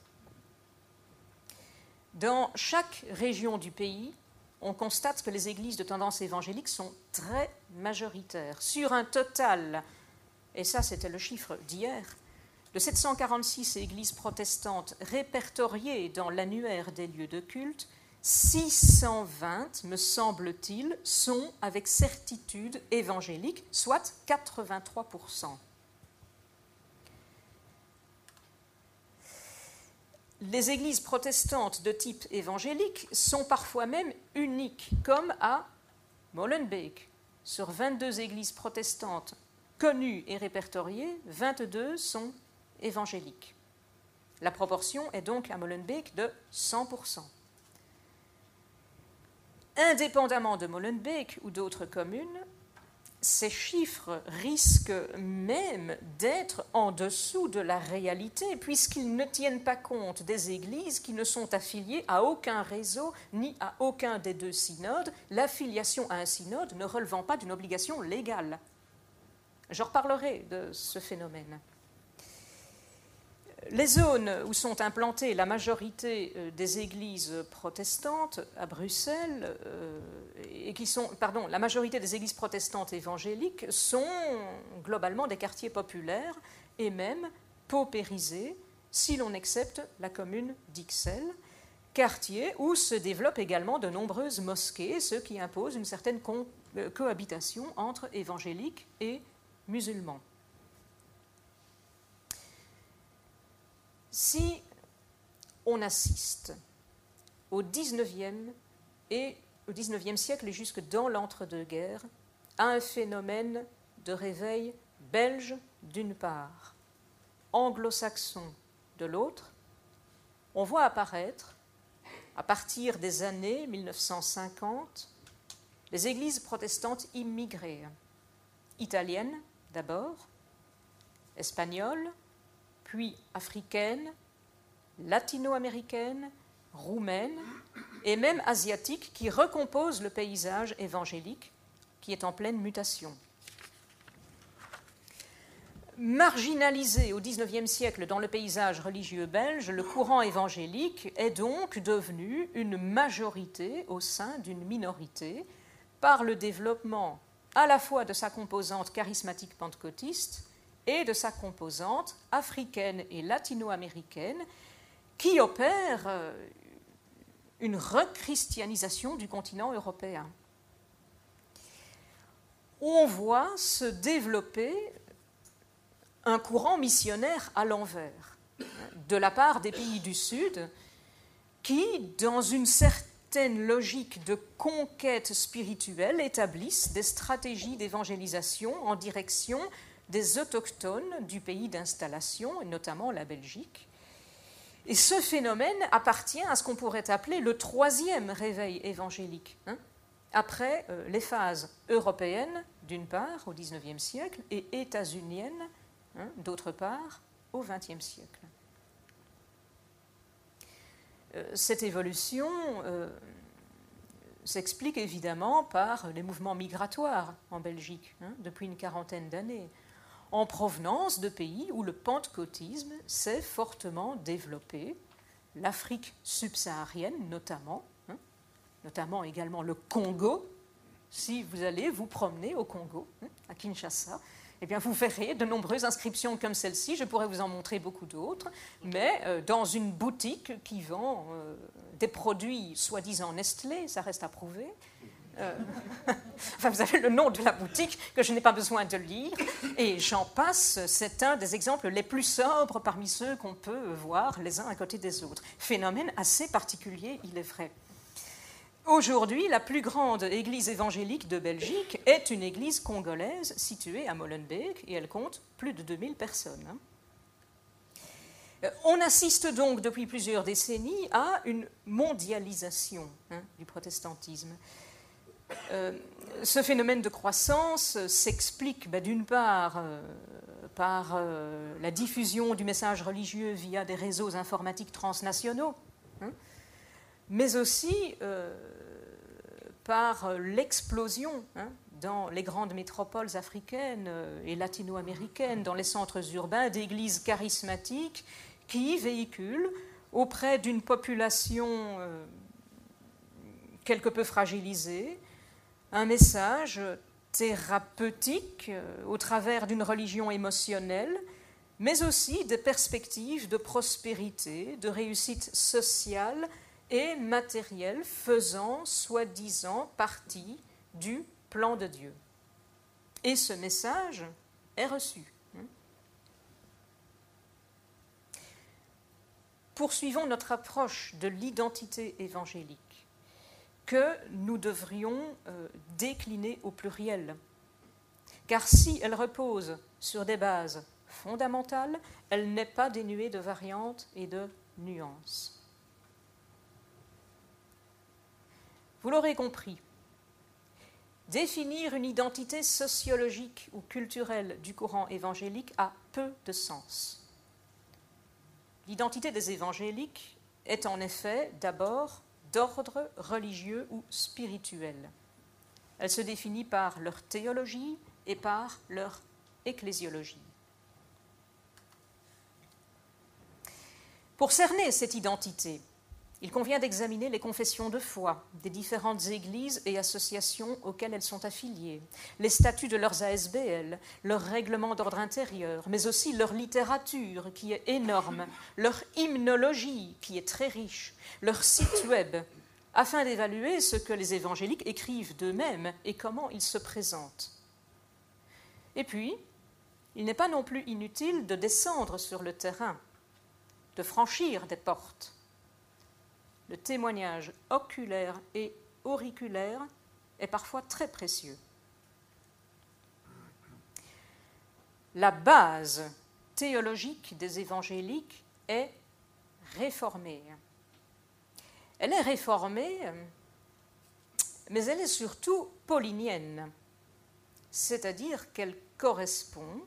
Dans chaque région du pays, on constate que les églises de tendance évangélique sont très majoritaires. Sur un total, et ça c'était le chiffre d'hier, de 746 églises protestantes répertoriées dans l'annuaire des lieux de culte, 620, me semble-t-il, sont avec certitude évangéliques, soit 83%. Les églises protestantes de type évangélique sont parfois même uniques, comme à Molenbeek. Sur 22 églises protestantes connues et répertoriées, 22 sont évangéliques. La proportion est donc à Molenbeek de 100% indépendamment de Molenbeek ou d'autres communes, ces chiffres risquent même d'être en dessous de la réalité, puisqu'ils ne tiennent pas compte des églises qui ne sont affiliées à aucun réseau ni à aucun des deux synodes, l'affiliation à un synode ne relevant pas d'une obligation légale. Je reparlerai de ce phénomène. Les zones où sont implantées la majorité euh, des églises protestantes à Bruxelles, euh, et qui sont, pardon, la majorité des églises protestantes évangéliques sont globalement des quartiers populaires et même paupérisés, si l'on accepte la commune d'Ixelles, quartier où se développent également de nombreuses mosquées, ce qui impose une certaine euh, cohabitation entre évangéliques et musulmans. Si on assiste au XIXe et au XIXe siècle et jusque dans l'entre-deux-guerres à un phénomène de réveil belge d'une part, anglo-saxon de l'autre, on voit apparaître, à partir des années 1950, les églises protestantes immigrées, italiennes d'abord, espagnoles, puis africaines, latino-américaines, roumaines et même asiatiques qui recomposent le paysage évangélique qui est en pleine mutation. Marginalisé au XIXe siècle dans le paysage religieux belge, le courant évangélique est donc devenu une majorité au sein d'une minorité par le développement à la fois de sa composante charismatique pentecôtiste et de sa composante africaine et latino-américaine qui opère euh, une rechristianisation du continent européen. On voit se développer un courant missionnaire à l'envers de la part des pays du Sud qui, dans une certaine logique de conquête spirituelle, établissent des stratégies d'évangélisation en direction des autochtones du pays d'installation, notamment la Belgique. Et ce phénomène appartient à ce qu'on pourrait appeler le troisième réveil évangélique, hein, après euh, les phases européennes, d'une part, au XIXe siècle, et états-uniennes, hein, d'autre part, au XXe siècle. Euh, cette évolution euh, s'explique évidemment par les mouvements migratoires en Belgique hein, depuis une quarantaine d'années en provenance de pays où le pentecôtisme s'est fortement développé, l'Afrique subsaharienne notamment, hein, notamment également le Congo. Si vous allez vous promener au Congo, hein, à Kinshasa, eh bien, vous verrez de nombreuses inscriptions comme celle-ci. Je pourrais vous en montrer beaucoup d'autres, mais euh, dans une boutique qui vend euh, des produits soi-disant Nestlé, ça reste à prouver, enfin, vous avez le nom de la boutique que je n'ai pas besoin de lire, et j'en passe. C'est un des exemples les plus sobres parmi ceux qu'on peut voir les uns à côté des autres. Phénomène assez particulier, il est vrai. Aujourd'hui, la plus grande église évangélique de Belgique est une église congolaise située à Molenbeek et elle compte plus de 2000 personnes. Euh, on assiste donc depuis plusieurs décennies à une mondialisation hein, du protestantisme. Euh, ce phénomène de croissance s'explique bah, d'une part euh, par euh, la diffusion du message religieux via des réseaux informatiques transnationaux, hein, mais aussi par euh, l'explosion hein, dans les grandes métropoles africaines euh, et latino-américaines, dans les centres urbains, d'églises charismatiques qui véhiculent auprès d'une population euh, quelque peu fragilisée un message thérapeutique au travers d'une religion émotionnelle, mais aussi des perspectives de prospérité, de réussite sociale et matériel faisant soi-disant partie du plan de Dieu. Et ce message est reçu. Poursuivons notre approche de l'identité évangélique que nous devrions euh, décliner au pluriel. Car si elle repose sur des bases fondamentale, elle n'est pas dénuée de variantes et de nuances. Vous l'aurez compris, définir une identité sociologique ou culturelle du courant évangélique a peu de sens. L'identité des évangéliques est en effet d'abord d'ordre religieux ou spirituel. Elle se définit par leur théologie et par leur ecclésiologie. Pour cerner cette identité, il convient d'examiner les confessions de foi des différentes églises et associations auxquelles elles sont affiliées, les statuts de leurs ASBL, leurs règlements d'ordre intérieur, mais aussi leur littérature qui est énorme, leur hymnologie qui est très riche, leur site web, afin d'évaluer ce que les évangéliques écrivent d'eux-mêmes et comment ils se présentent. Et puis, il n'est pas non plus inutile de descendre sur le terrain de franchir des portes. Le témoignage oculaire et auriculaire est parfois très précieux. La base théologique des évangéliques est réformée. Elle est réformée, mais elle est surtout paulinienne, c'est-à-dire qu'elle correspond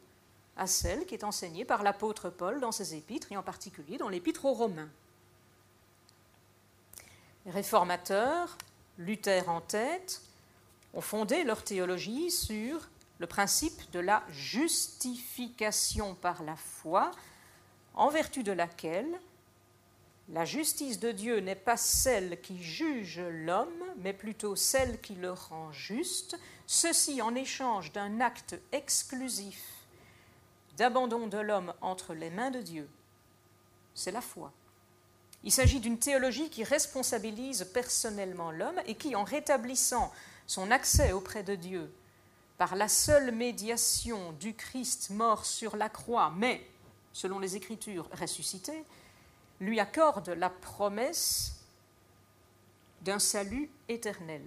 à celle qui est enseignée par l'apôtre Paul dans ses épîtres, et en particulier dans l'épître aux Romains. Réformateurs, Luther en tête, ont fondé leur théologie sur le principe de la justification par la foi, en vertu de laquelle la justice de Dieu n'est pas celle qui juge l'homme, mais plutôt celle qui le rend juste, ceci en échange d'un acte exclusif d'abandon de l'homme entre les mains de Dieu, c'est la foi. Il s'agit d'une théologie qui responsabilise personnellement l'homme et qui, en rétablissant son accès auprès de Dieu par la seule médiation du Christ mort sur la croix, mais, selon les Écritures, ressuscité, lui accorde la promesse d'un salut éternel.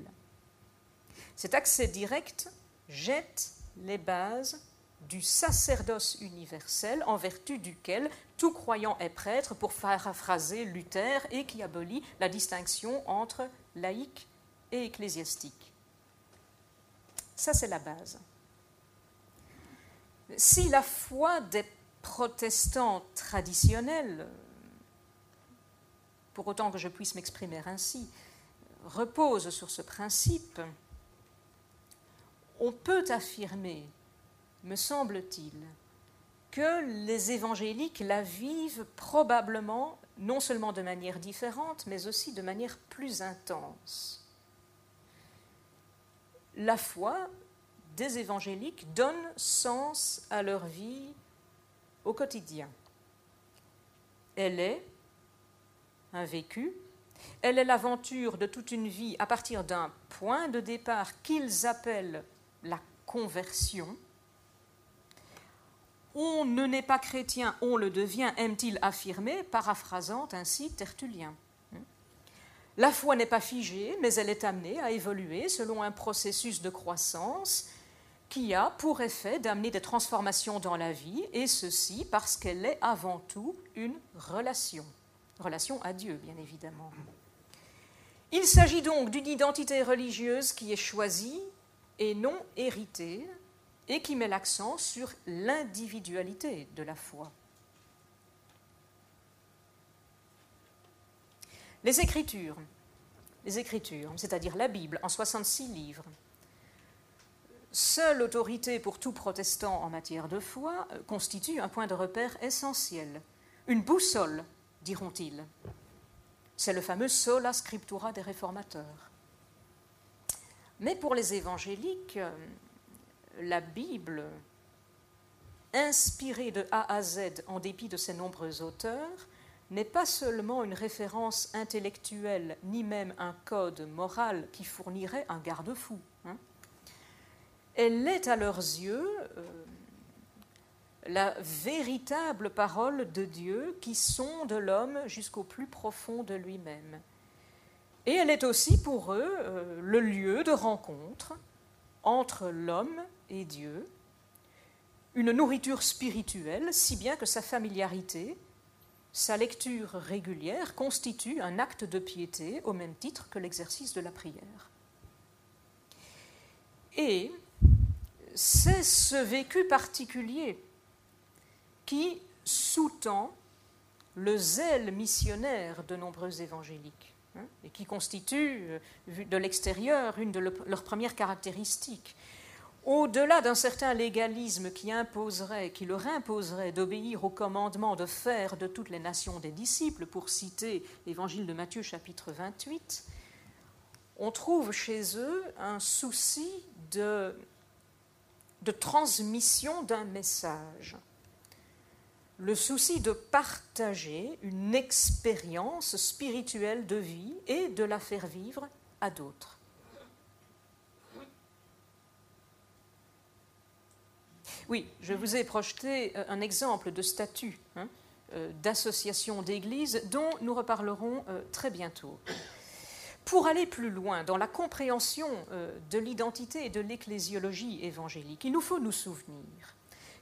Cet accès direct jette les bases du sacerdoce universel en vertu duquel tout croyant est prêtre, pour paraphraser Luther, et qui abolit la distinction entre laïque et ecclésiastique. Ça, c'est la base. Si la foi des protestants traditionnels, pour autant que je puisse m'exprimer ainsi, repose sur ce principe, on peut affirmer me semble-t-il, que les évangéliques la vivent probablement non seulement de manière différente, mais aussi de manière plus intense. La foi des évangéliques donne sens à leur vie au quotidien. Elle est un vécu, elle est l'aventure de toute une vie à partir d'un point de départ qu'ils appellent la conversion, on ne n'est pas chrétien, on le devient, aime-t-il affirmer, paraphrasant ainsi Tertullien. La foi n'est pas figée, mais elle est amenée à évoluer selon un processus de croissance qui a pour effet d'amener des transformations dans la vie, et ceci parce qu'elle est avant tout une relation. Relation à Dieu, bien évidemment. Il s'agit donc d'une identité religieuse qui est choisie et non héritée, et qui met l'accent sur l'individualité de la foi. Les Écritures les Écritures, c'est-à-dire la Bible, en 66 livres. Seule autorité pour tout protestant en matière de foi euh, constitue un point de repère essentiel, une boussole, diront-ils. C'est le fameux sola scriptura des réformateurs. Mais pour les évangéliques, euh, la Bible, inspirée de A à Z en dépit de ses nombreux auteurs, n'est pas seulement une référence intellectuelle, ni même un code moral qui fournirait un garde-fou. Hein. Elle est à leurs yeux euh, la véritable parole de Dieu qui sonde l'homme jusqu'au plus profond de lui-même. Et elle est aussi pour eux euh, le lieu de rencontre entre l'homme et Dieu, une nourriture spirituelle, si bien que sa familiarité, sa lecture régulière constitue un acte de piété au même titre que l'exercice de la prière. Et c'est ce vécu particulier qui sous-tend le zèle missionnaire de nombreux évangéliques hein, et qui constitue, euh, vu de l'extérieur, une de leurs premières caractéristiques au-delà d'un certain légalisme qui imposerait, qui leur imposerait d'obéir au commandement de faire de toutes les nations des disciples, pour citer l'évangile de Matthieu chapitre 28, on trouve chez eux un souci de, de transmission d'un message, le souci de partager une expérience spirituelle de vie et de la faire vivre à d'autres. Oui, je vous ai projeté euh, un exemple de statut hein, euh, d'association d'église dont nous reparlerons euh, très bientôt. Pour aller plus loin dans la compréhension de l'identité et de l'ecclésiologie évangélique, il nous faut nous souvenir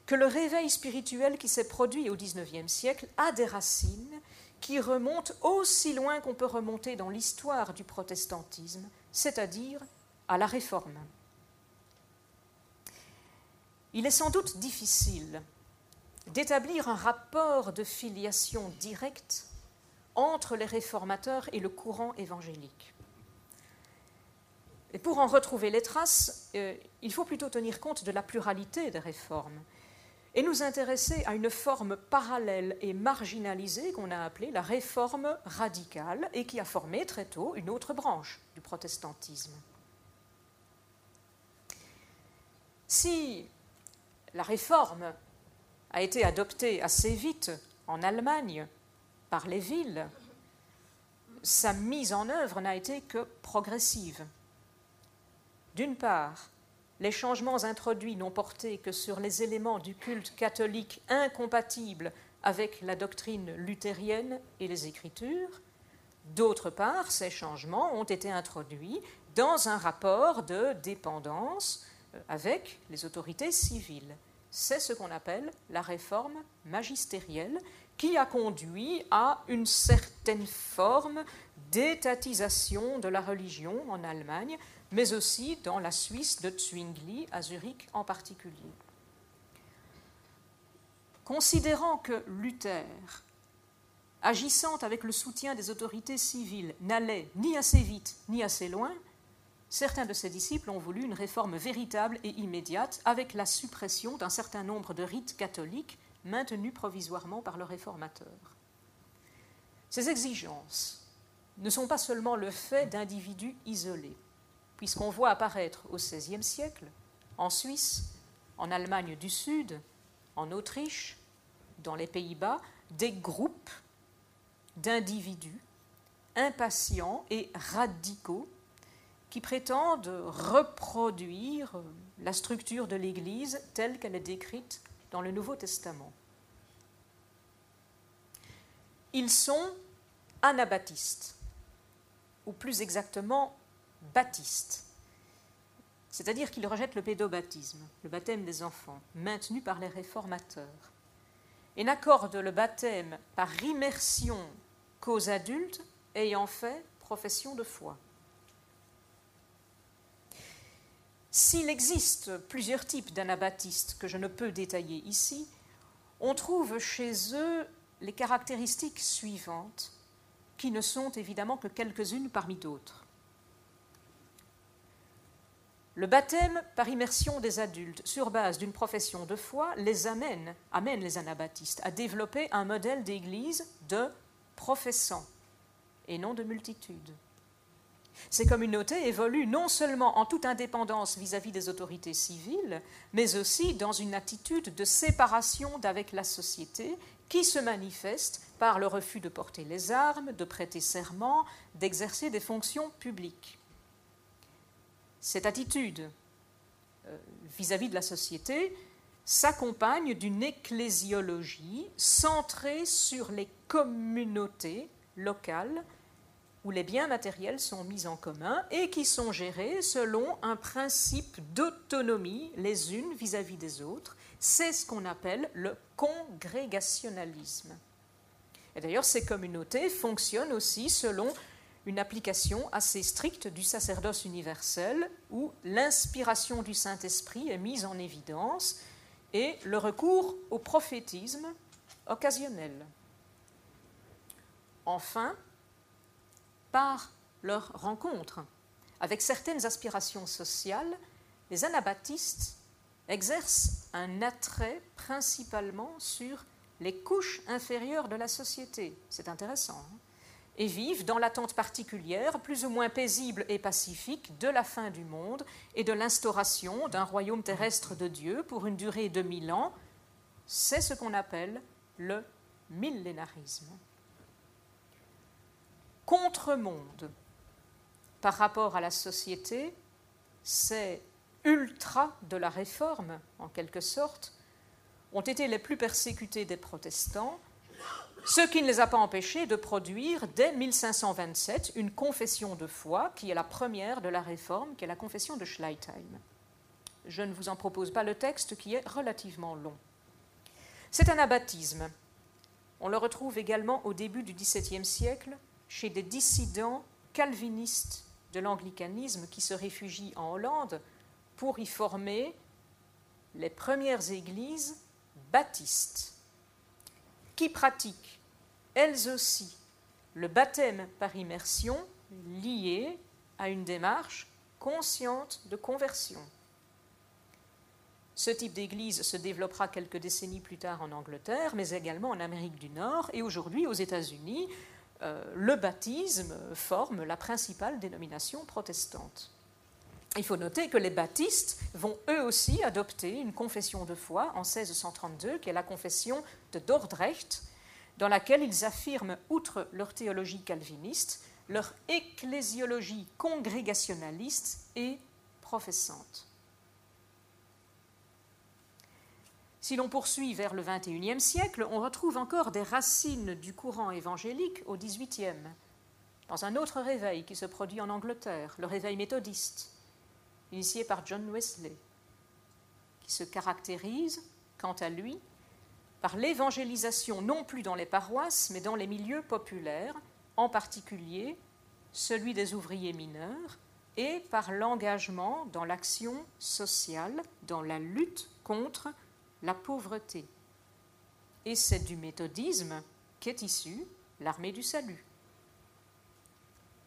que le réveil spirituel qui s'est produit au XIXe siècle a des racines qui remontent aussi loin qu'on peut remonter dans l'histoire du protestantisme, c'est-à-dire à la Réforme. Il est sans doute difficile d'établir un rapport de filiation directe entre les réformateurs et le courant évangélique. Et pour en retrouver les traces, euh, il faut plutôt tenir compte de la pluralité des réformes et nous intéresser à une forme parallèle et marginalisée qu'on a appelée la réforme radicale et qui a formé très tôt une autre branche du protestantisme. Si la réforme a été adoptée assez vite en Allemagne par les villes. Sa mise en œuvre n'a été que progressive. D'une part, les changements introduits n'ont porté que sur les éléments du culte catholique incompatibles avec la doctrine luthérienne et les Écritures. D'autre part, ces changements ont été introduits dans un rapport de dépendance euh, avec les autorités civiles. C'est ce qu'on appelle la réforme magistérielle qui a conduit à une certaine forme d'étatisation de la religion en Allemagne, mais aussi dans la Suisse de Zwingli, à Zurich en particulier. Considérant que Luther, agissant avec le soutien des autorités civiles, n'allait ni assez vite ni assez loin, certains de ses disciples ont voulu une réforme véritable et immédiate avec la suppression d'un certain nombre de rites catholiques maintenus provisoirement par le réformateur. Ces exigences ne sont pas seulement le fait d'individus isolés, puisqu'on voit apparaître au XVIe siècle, en Suisse, en Allemagne du Sud, en Autriche, dans les Pays-Bas, des groupes d'individus impatients et radicaux qui prétendent reproduire la structure de l'Église telle qu'elle est décrite dans le Nouveau Testament. Ils sont anabaptistes, ou plus exactement baptistes, c'est-à-dire qu'ils rejettent le pédobaptisme, le baptême des enfants, maintenu par les réformateurs, et n'accordent le baptême par immersion qu'aux adultes ayant fait profession de foi. S'il existe plusieurs types d'anabaptistes que je ne peux détailler ici, on trouve chez eux les caractéristiques suivantes, qui ne sont évidemment que quelques-unes parmi d'autres. Le baptême par immersion des adultes sur base d'une profession de foi les amène, amène les anabaptistes à développer un modèle d'église de professants et non de multitude. Ces communautés évoluent non seulement en toute indépendance vis-à-vis des autorités civiles, mais aussi dans une attitude de séparation d'avec la société qui se manifeste par le refus de porter les armes, de prêter serment, d'exercer des fonctions publiques. Cette attitude euh, vis-à-vis de la société s'accompagne d'une ecclésiologie centrée sur les communautés locales où les biens matériels sont mis en commun et qui sont gérés selon un principe d'autonomie les unes vis-à-vis des autres. C'est ce qu'on appelle le congrégationalisme. Et d'ailleurs, ces communautés fonctionnent aussi selon une application assez stricte du sacerdoce universel où l'inspiration du Saint-Esprit est mise en évidence et le recours au prophétisme occasionnel. Enfin, par leur rencontre avec certaines aspirations sociales, les anabaptistes exercent un attrait principalement sur les couches inférieures de la société. C'est intéressant. Hein et vivent dans l'attente particulière, plus ou moins paisible et pacifique, de la fin du monde et de l'instauration d'un royaume terrestre de Dieu pour une durée de mille ans. C'est ce qu'on appelle le millénarisme contre-monde par rapport à la société, ces ultras de la réforme, en quelque sorte, ont été les plus persécutés des protestants, ce qui ne les a pas empêchés de produire dès 1527 une confession de foi qui est la première de la réforme, qui est la confession de Schleitheim. Je ne vous en propose pas le texte qui est relativement long. C'est un abattisme. On le retrouve également au début du XVIIe siècle chez des dissidents calvinistes de l'anglicanisme qui se réfugient en Hollande pour y former les premières églises baptistes, qui pratiquent elles aussi le baptême par immersion lié à une démarche consciente de conversion. Ce type d'église se développera quelques décennies plus tard en Angleterre, mais également en Amérique du Nord et aujourd'hui aux États-Unis, le baptisme forme la principale dénomination protestante. Il faut noter que les baptistes vont eux aussi adopter une confession de foi en 1632, qui est la confession de Dordrecht, dans laquelle ils affirment, outre leur théologie calviniste, leur ecclésiologie congrégationaliste et professante. Si l'on poursuit vers le XXIe siècle, on retrouve encore des racines du courant évangélique au XVIIIe, dans un autre réveil qui se produit en Angleterre, le réveil méthodiste, initié par John Wesley, qui se caractérise, quant à lui, par l'évangélisation non plus dans les paroisses, mais dans les milieux populaires, en particulier celui des ouvriers mineurs, et par l'engagement dans l'action sociale, dans la lutte contre la pauvreté. Et c'est du méthodisme qu'est issue l'armée du salut.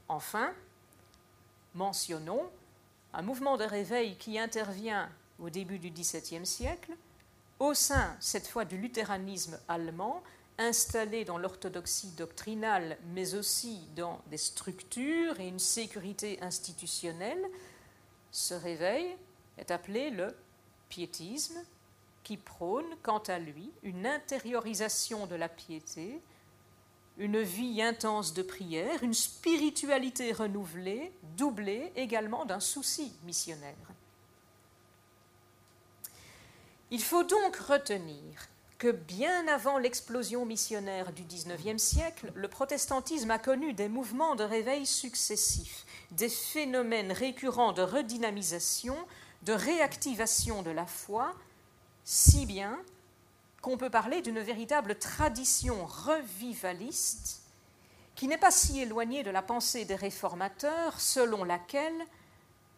Enfin, mentionnons un mouvement de réveil qui intervient au début du XVIIe siècle, au sein cette fois du luthéranisme allemand, installé dans l'orthodoxie doctrinale, mais aussi dans des structures et une sécurité institutionnelle. Ce réveil est appelé le piétisme qui prône, quant à lui, une intériorisation de la piété, une vie intense de prière, une spiritualité renouvelée, doublée également d'un souci missionnaire. Il faut donc retenir que bien avant l'explosion missionnaire du XIXe siècle, le protestantisme a connu des mouvements de réveil successifs, des phénomènes récurrents de redynamisation, de réactivation de la foi, si bien qu'on peut parler d'une véritable tradition revivaliste qui n'est pas si éloignée de la pensée des réformateurs selon laquelle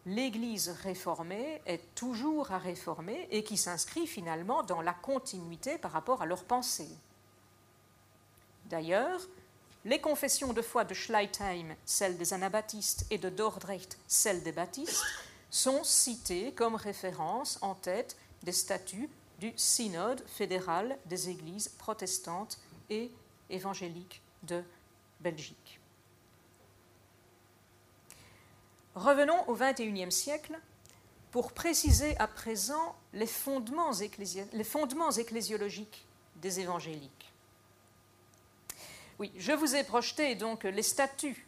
l'Église réformée est toujours à réformer et qui s'inscrit finalement dans la continuité par rapport à leur pensée. D'ailleurs, les confessions de foi de Schleitheim, celles des anabaptistes, et de Dordrecht, celles des baptistes, sont cités comme référence en tête des statuts du synode fédéral des églises protestantes et évangéliques de Belgique. Revenons au XXIe siècle pour préciser à présent les fondements, les fondements ecclésiologiques des évangéliques. Oui, je vous ai projeté donc les statuts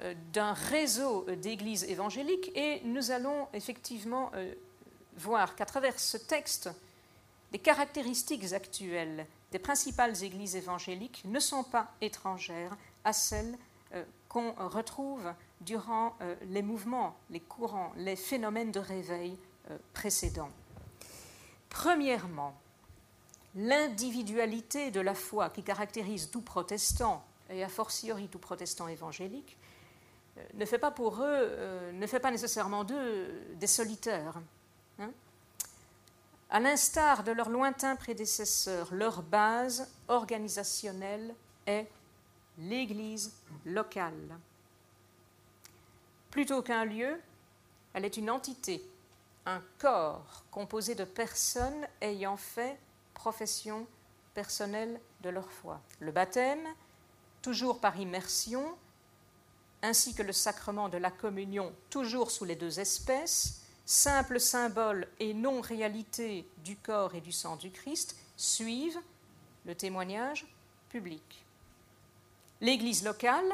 euh, d'un réseau d'églises évangéliques et nous allons effectivement euh, voir qu'à travers ce texte, les caractéristiques actuelles des principales églises évangéliques ne sont pas étrangères à celles euh, qu'on retrouve durant euh, les mouvements, les courants, les phénomènes de réveil euh, précédents. Premièrement, l'individualité de la foi qui caractérise tout protestant, et a fortiori tout protestant évangélique, ne fait pas pour eux, ne fait pas nécessairement d'eux des solitaires. Hein. à l'instar de leurs lointains prédécesseurs, leur base organisationnelle est l'Église locale. Plutôt qu'un lieu, elle est une entité, un corps composé de personnes ayant fait profession personnelle de leur foi. Le baptême, toujours par immersion, ainsi que le sacrement de la communion, toujours sous les deux espèces, simple symbole et non réalité du corps et du sang du Christ, suivent le témoignage public. L'Église locale,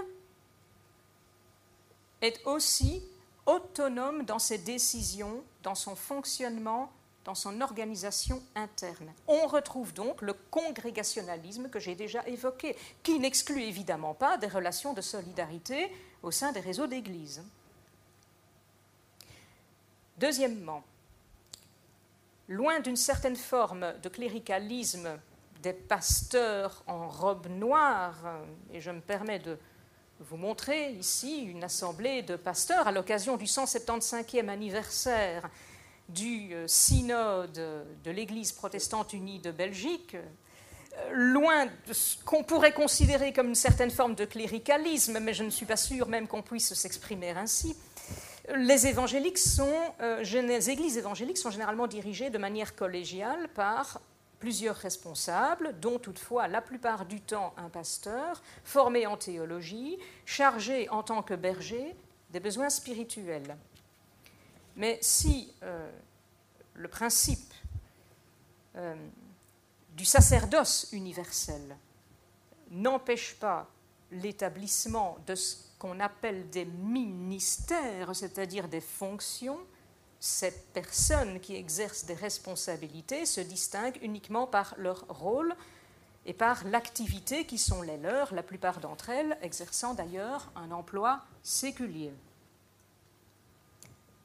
est aussi autonome dans ses décisions, dans son fonctionnement, dans son organisation interne. On retrouve donc le congrégationalisme que j'ai déjà évoqué, qui n'exclut évidemment pas des relations de solidarité au sein des réseaux d'églises. Deuxièmement, loin d'une certaine forme de cléricalisme des pasteurs en robe noire, et je me permets de vous montrer ici une assemblée de pasteurs à l'occasion du 175e anniversaire du euh, synode de l'Église protestante unie de Belgique, euh, loin de ce qu'on pourrait considérer comme une certaine forme de cléricalisme, mais je ne suis pas sûre même qu'on puisse s'exprimer ainsi. Les évangéliques sont, euh, les églises évangéliques sont généralement dirigées de manière collégiale par plusieurs responsables, dont toutefois la plupart du temps un pasteur, formé en théologie, chargé en tant que berger des besoins spirituels. Mais si euh, le principe euh, du sacerdoce universel n'empêche pas l'établissement de ce qu'on appelle des ministères, c'est-à-dire des fonctions, ces personnes qui exercent des responsabilités se distinguent uniquement par leur rôle et par l'activité qui sont les leurs, la plupart d'entre elles exerçant d'ailleurs un emploi séculier.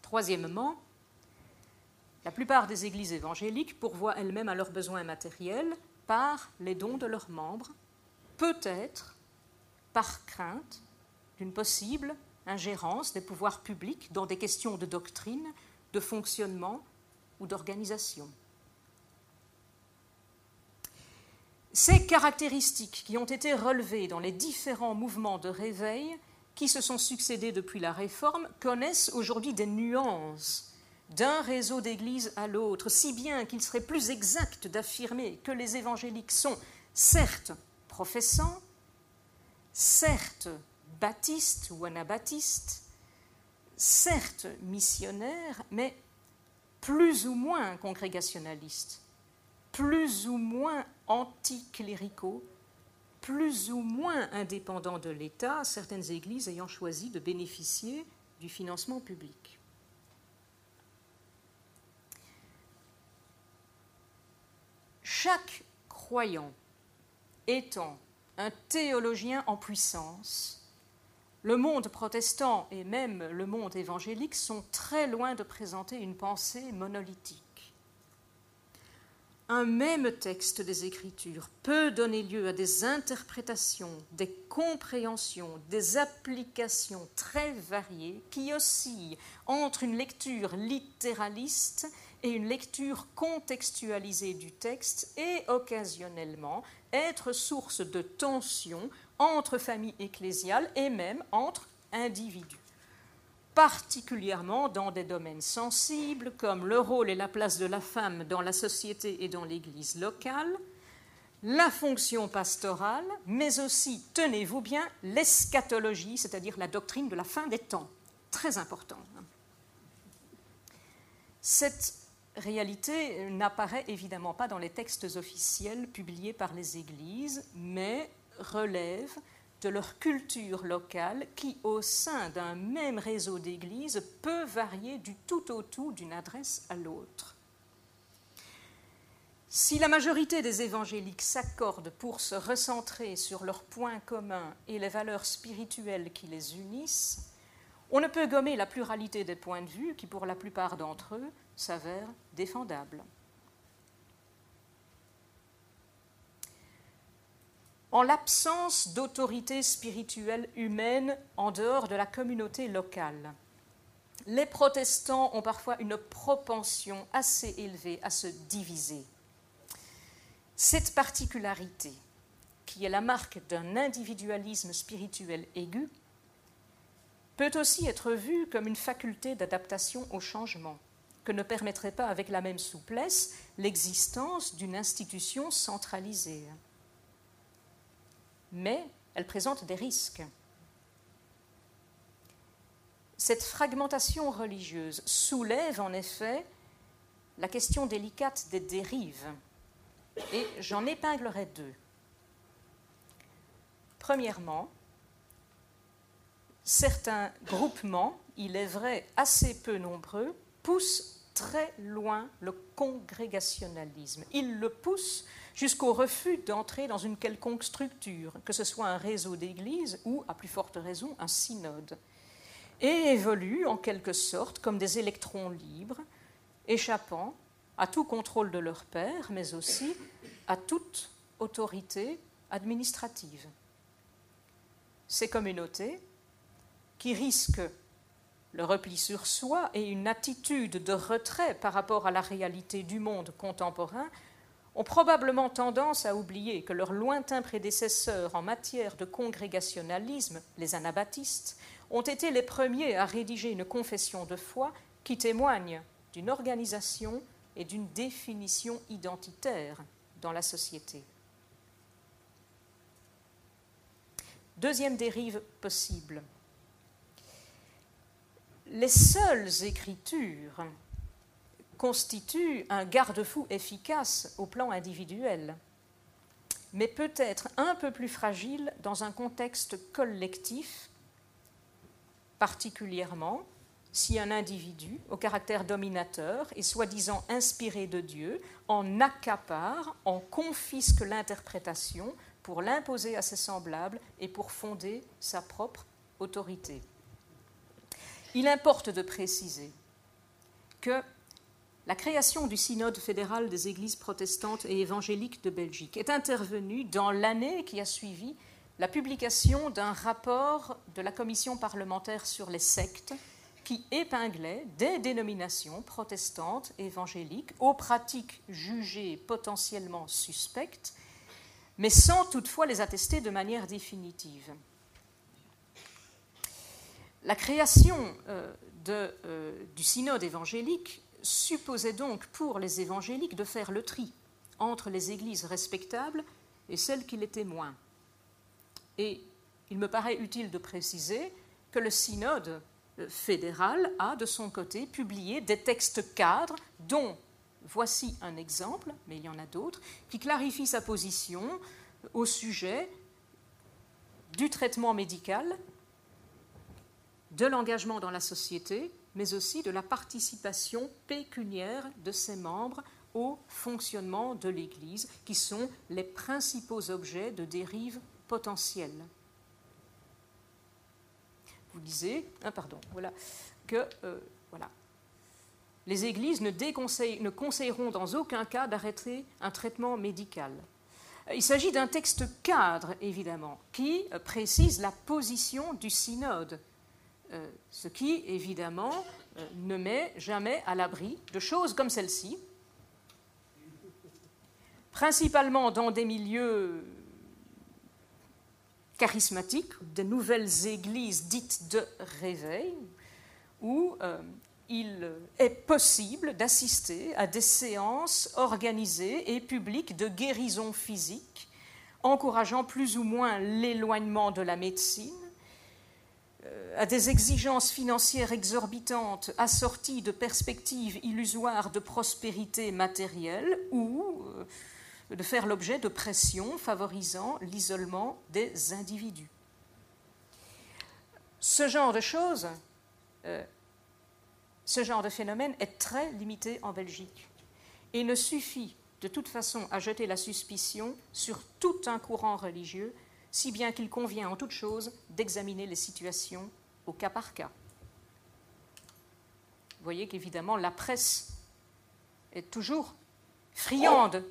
Troisièmement, la plupart des églises évangéliques pourvoient elles-mêmes à leurs besoins matériels par les dons de leurs membres, peut-être par crainte d'une possible ingérence des pouvoirs publics dans des questions de doctrine de fonctionnement ou d'organisation. Ces caractéristiques qui ont été relevées dans les différents mouvements de réveil qui se sont succédés depuis la Réforme connaissent aujourd'hui des nuances d'un réseau d'églises à l'autre, si bien qu'il serait plus exact d'affirmer que les évangéliques sont certes professants, certes baptistes ou anabaptistes, certes missionnaires, mais plus ou moins congrégationalistes, plus ou moins anticléricaux, plus ou moins indépendants de l'État, certaines églises ayant choisi de bénéficier du financement public. Chaque croyant étant un théologien en puissance, le monde protestant et même le monde évangélique sont très loin de présenter une pensée monolithique. Un même texte des Écritures peut donner lieu à des interprétations, des compréhensions, des applications très variées qui oscillent entre une lecture littéraliste et une lecture contextualisée du texte et occasionnellement être source de tensions entre familles ecclésiales et même entre individus. particulièrement dans des domaines sensibles comme le rôle et la place de la femme dans la société et dans l'Église locale, la fonction pastorale, mais aussi, tenez-vous bien, l'eschatologie, c'est-à-dire la doctrine de la fin des temps. Très important. Cette réalité n'apparaît évidemment pas dans les textes officiels publiés par les églises, mais relève de leur culture locale qui, au sein d'un même réseau d'églises, peut varier du tout au tout d'une adresse à l'autre. Si la majorité des évangéliques s'accordent pour se recentrer sur leurs points communs et les valeurs spirituelles qui les unissent, on ne peut gommer la pluralité des points de vue qui, pour la plupart d'entre eux, s'avèrent défendables. En l'absence d'autorité spirituelle humaine en dehors de la communauté locale, les protestants ont parfois une propension assez élevée à se diviser. Cette particularité, qui est la marque d'un individualisme spirituel aigu, peut aussi être vue comme une faculté d'adaptation au changement, que ne permettrait pas avec la même souplesse l'existence d'une institution centralisée mais elle présente des risques. Cette fragmentation religieuse soulève en effet la question délicate des dérives, et j'en épinglerai deux. Premièrement, certains groupements, il est vrai assez peu nombreux, poussent très loin le congrégationalisme. Ils le poussent jusqu'au refus d'entrer dans une quelconque structure, que ce soit un réseau d'églises ou, à plus forte raison, un synode, et évoluent en quelque sorte comme des électrons libres, échappant à tout contrôle de leur père, mais aussi à toute autorité administrative. Ces communautés, qui risquent le repli sur soi et une attitude de retrait par rapport à la réalité du monde contemporain, ont probablement tendance à oublier que leurs lointains prédécesseurs en matière de congrégationalisme, les anabaptistes, ont été les premiers à rédiger une confession de foi qui témoigne d'une organisation et d'une définition identitaire dans la société. Deuxième dérive possible. Les seules écritures constitue un garde-fou efficace au plan individuel, mais peut-être un peu plus fragile dans un contexte collectif, particulièrement si un individu au caractère dominateur et soi-disant inspiré de Dieu en accapare, en confisque l'interprétation pour l'imposer à ses semblables et pour fonder sa propre autorité. Il importe de préciser que la création du synode fédéral des églises protestantes et évangéliques de Belgique est intervenue dans l'année qui a suivi la publication d'un rapport de la commission parlementaire sur les sectes qui épinglait des dénominations protestantes et évangéliques aux pratiques jugées potentiellement suspectes, mais sans toutefois les attester de manière définitive. La création euh, euh, du synode évangélique supposait donc pour les évangéliques de faire le tri entre les églises respectables et celles qui l'étaient moins. Et il me paraît utile de préciser que le synode fédéral a, de son côté, publié des textes cadres dont voici un exemple, mais il y en a d'autres, qui clarifient sa position au sujet du traitement médical, de l'engagement dans la société mais aussi de la participation pécuniaire de ses membres au fonctionnement de l'Église, qui sont les principaux objets de dérive potentielle. Vous disiez, ah, pardon, voilà, que euh, voilà, les Églises ne, ne conseilleront dans aucun cas d'arrêter un traitement médical. Il s'agit d'un texte cadre, évidemment, qui précise la position du synode ce qui, évidemment, euh, ne met jamais à l'abri de choses comme celle-ci, principalement dans des milieux charismatiques, des nouvelles églises dites de réveil, où euh, il est possible d'assister à des séances organisées et publiques de guérison physique, encourageant plus ou moins l'éloignement de la médecine, euh, à des exigences financières exorbitantes assorties de perspectives illusoires de prospérité matérielle ou euh, de faire l'objet de pressions favorisant l'isolement des individus. Ce genre de choses euh, ce genre de phénomène est très limité en Belgique et ne suffit de toute façon à jeter la suspicion sur tout un courant religieux, si bien qu'il convient en toute chose d'examiner les situations au cas par cas. Vous voyez qu'évidemment la presse est toujours friande,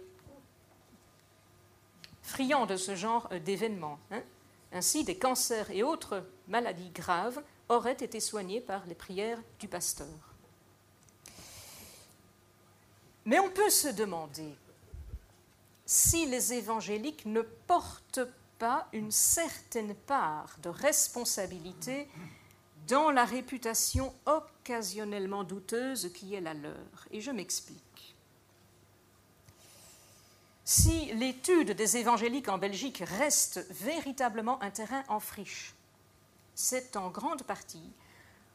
de ce genre d'événements. Hein. Ainsi, des cancers et autres maladies graves auraient été soignés par les prières du pasteur. Mais on peut se demander si les évangéliques ne portent pas une certaine part de responsabilité dans la réputation occasionnellement douteuse qui est la leur. Et je m'explique. Si l'étude des évangéliques en Belgique reste véritablement un terrain en friche, c'est en grande partie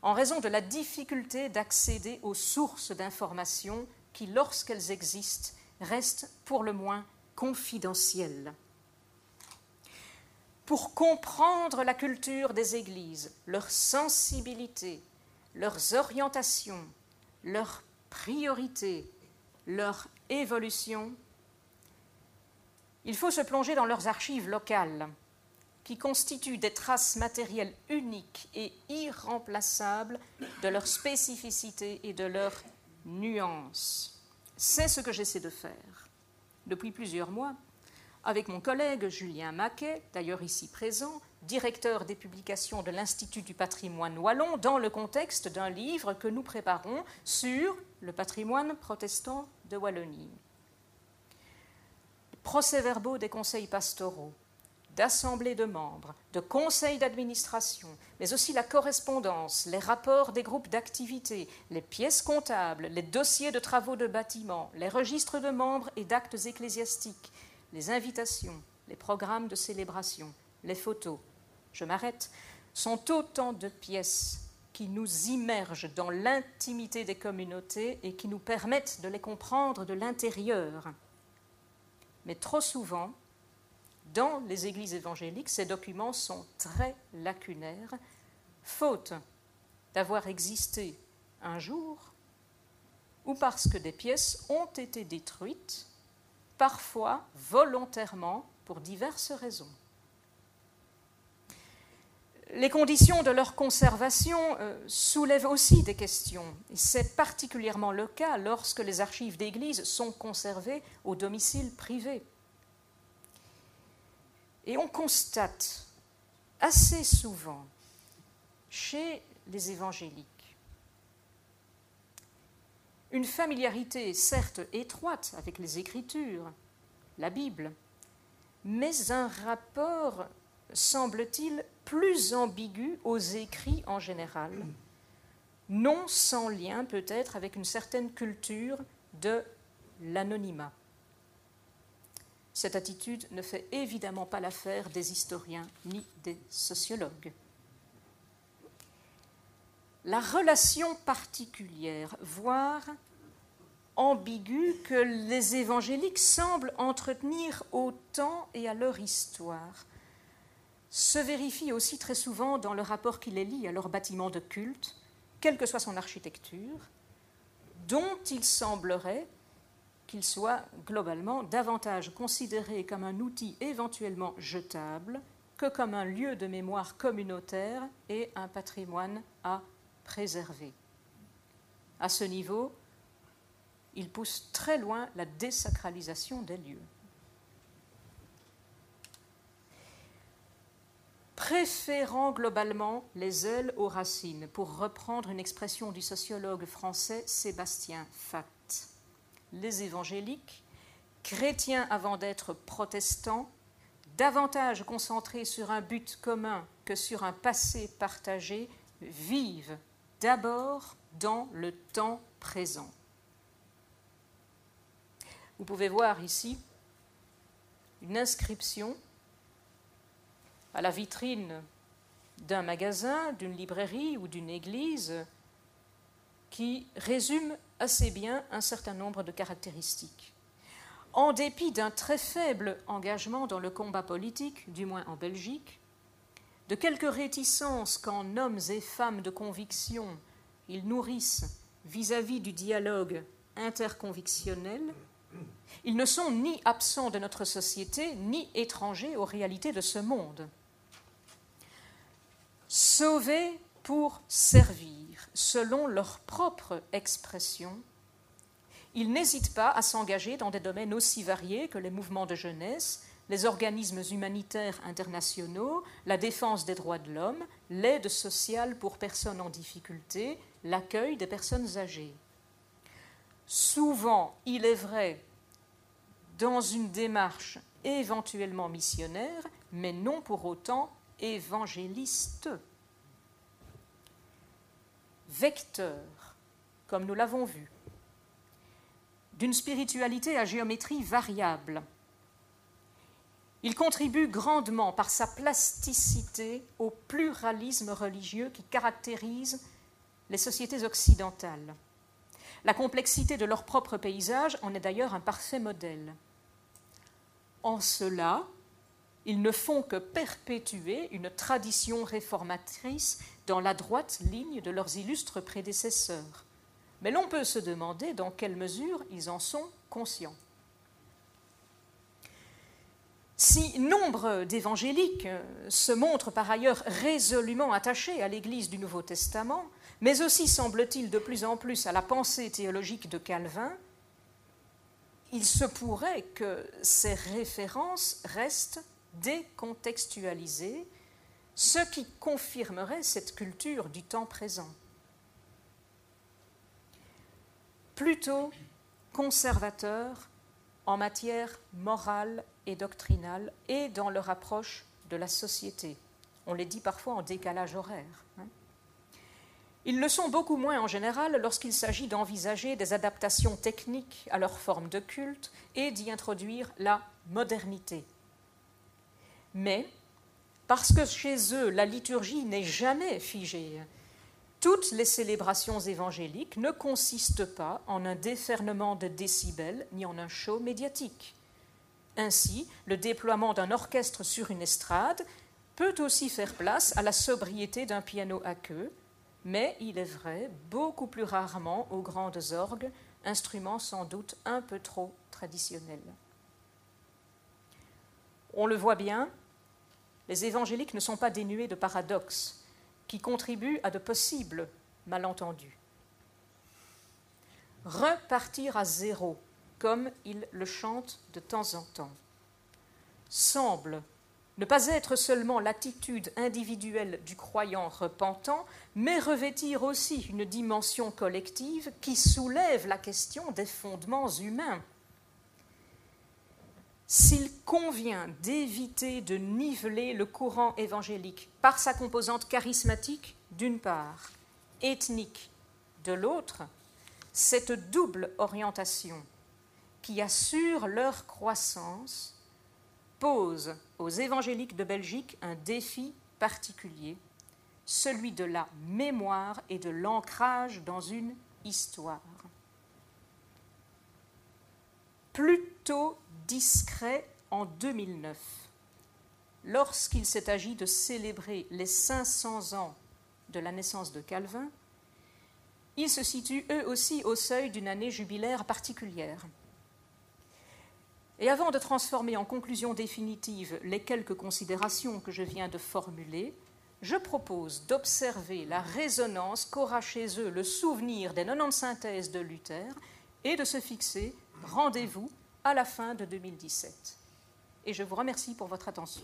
en raison de la difficulté d'accéder aux sources d'informations qui, lorsqu'elles existent, restent pour le moins confidentielles. Pour comprendre la culture des églises, leur sensibilité, leurs orientations, leurs priorités, leur évolution, il faut se plonger dans leurs archives locales qui constituent des traces matérielles uniques et irremplaçables de leur spécificité et de leur nuance. C'est ce que j'essaie de faire depuis plusieurs mois avec mon collègue Julien Maquet, d'ailleurs ici présent, directeur des publications de l'Institut du patrimoine wallon, dans le contexte d'un livre que nous préparons sur le patrimoine protestant de Wallonie. Procès-verbaux des conseils pastoraux, d'assemblées de membres, de conseils d'administration, mais aussi la correspondance, les rapports des groupes d'activité, les pièces comptables, les dossiers de travaux de bâtiments, les registres de membres et d'actes ecclésiastiques, les invitations, les programmes de célébration, les photos, je m'arrête, sont autant de pièces qui nous immergent dans l'intimité des communautés et qui nous permettent de les comprendre de l'intérieur. Mais trop souvent, dans les églises évangéliques, ces documents sont très lacunaires, faute d'avoir existé un jour ou parce que des pièces ont été détruites, parfois volontairement pour diverses raisons. Les conditions de leur conservation euh, soulèvent aussi des questions. C'est particulièrement le cas lorsque les archives d'église sont conservées au domicile privé. Et on constate assez souvent chez les évangéliques une familiarité certes étroite avec les Écritures, la Bible, mais un rapport, semble-t-il, plus ambigu aux écrits en général, non sans lien peut-être avec une certaine culture de l'anonymat. Cette attitude ne fait évidemment pas l'affaire des historiens ni des sociologues. La relation particulière, voire ambiguë, que les évangéliques semblent entretenir au temps et à leur histoire, se vérifie aussi très souvent dans le rapport qui les lie à leur bâtiment de culte, quelle que soit son architecture, dont il semblerait qu'il soit globalement davantage considéré comme un outil éventuellement jetable que comme un lieu de mémoire communautaire et un patrimoine à À ce niveau, il pousse très loin la désacralisation des lieux. Préférant globalement les ailes aux racines, pour reprendre une expression du sociologue français Sébastien Fatt les évangéliques, chrétiens avant d'être protestants, davantage concentrés sur un but commun que sur un passé partagé, vivent d'abord dans le temps présent. Vous pouvez voir ici une inscription à la vitrine d'un magasin, d'une librairie ou d'une église qui résume assez bien un certain nombre de caractéristiques. En dépit d'un très faible engagement dans le combat politique, du moins en Belgique, de quelques réticences qu'en hommes et femmes de conviction ils nourrissent vis-à-vis -vis du dialogue interconvictionnel, ils ne sont ni absents de notre société, ni étrangers aux réalités de ce monde. Sauvés pour servir, selon leur propre expression, ils n'hésitent pas à s'engager dans des domaines aussi variés que les mouvements de jeunesse, les organismes humanitaires internationaux, la défense des droits de l'homme, l'aide sociale pour personnes en difficulté, l'accueil des personnes âgées. Souvent, il est vrai, dans une démarche éventuellement missionnaire, mais non pour autant évangéliste. Vecteur, comme nous l'avons vu, d'une spiritualité à géométrie variable. Il contribue grandement par sa plasticité au pluralisme religieux qui caractérise les sociétés occidentales. La complexité de leur propre paysage en est d'ailleurs un parfait modèle. En cela, ils ne font que perpétuer une tradition réformatrice dans la droite ligne de leurs illustres prédécesseurs. Mais l'on peut se demander dans quelle mesure ils en sont conscients. Si nombre d'évangéliques se montrent par ailleurs résolument attachés à l'Église du Nouveau Testament, mais aussi semble-t-il de plus en plus à la pensée théologique de Calvin, il se pourrait que ces références restent décontextualisées, ce qui confirmerait cette culture du temps présent. Plutôt conservateur en matière morale et doctrinale et dans leur approche de la société. On les dit parfois en décalage horaire. Hein. Ils le sont beaucoup moins en général lorsqu'il s'agit d'envisager des adaptations techniques à leur forme de culte et d'y introduire la modernité. Mais, parce que chez eux la liturgie n'est jamais figée, toutes les célébrations évangéliques ne consistent pas en un défernement de décibels ni en un show médiatique. Ainsi, le déploiement d'un orchestre sur une estrade peut aussi faire place à la sobriété d'un piano à queue, mais il est vrai beaucoup plus rarement aux grandes orgues, instruments sans doute un peu trop traditionnels. On le voit bien, les évangéliques ne sont pas dénués de paradoxes qui contribuent à de possibles malentendus. Repartir à zéro, comme ils le chantent de temps en temps, semble ne pas être seulement l'attitude individuelle du croyant repentant, mais revêtir aussi une dimension collective qui soulève la question des fondements humains. S'il convient d'éviter de niveler le courant évangélique par sa composante charismatique d'une part, ethnique de l'autre, cette double orientation qui assure leur croissance pose aux évangéliques de Belgique un défi particulier, celui de la mémoire et de l'ancrage dans une histoire. Plutôt discret en 2009, lorsqu'il s'est agi de célébrer les 500 ans de la naissance de Calvin, ils se situent eux aussi au seuil d'une année jubilaire particulière. Et avant de transformer en conclusion définitive les quelques considérations que je viens de formuler, je propose d'observer la résonance qu'aura chez eux le souvenir des 90 synthèses de Luther et de se fixer rendez-vous à la fin de 2017. Et je vous remercie pour votre attention.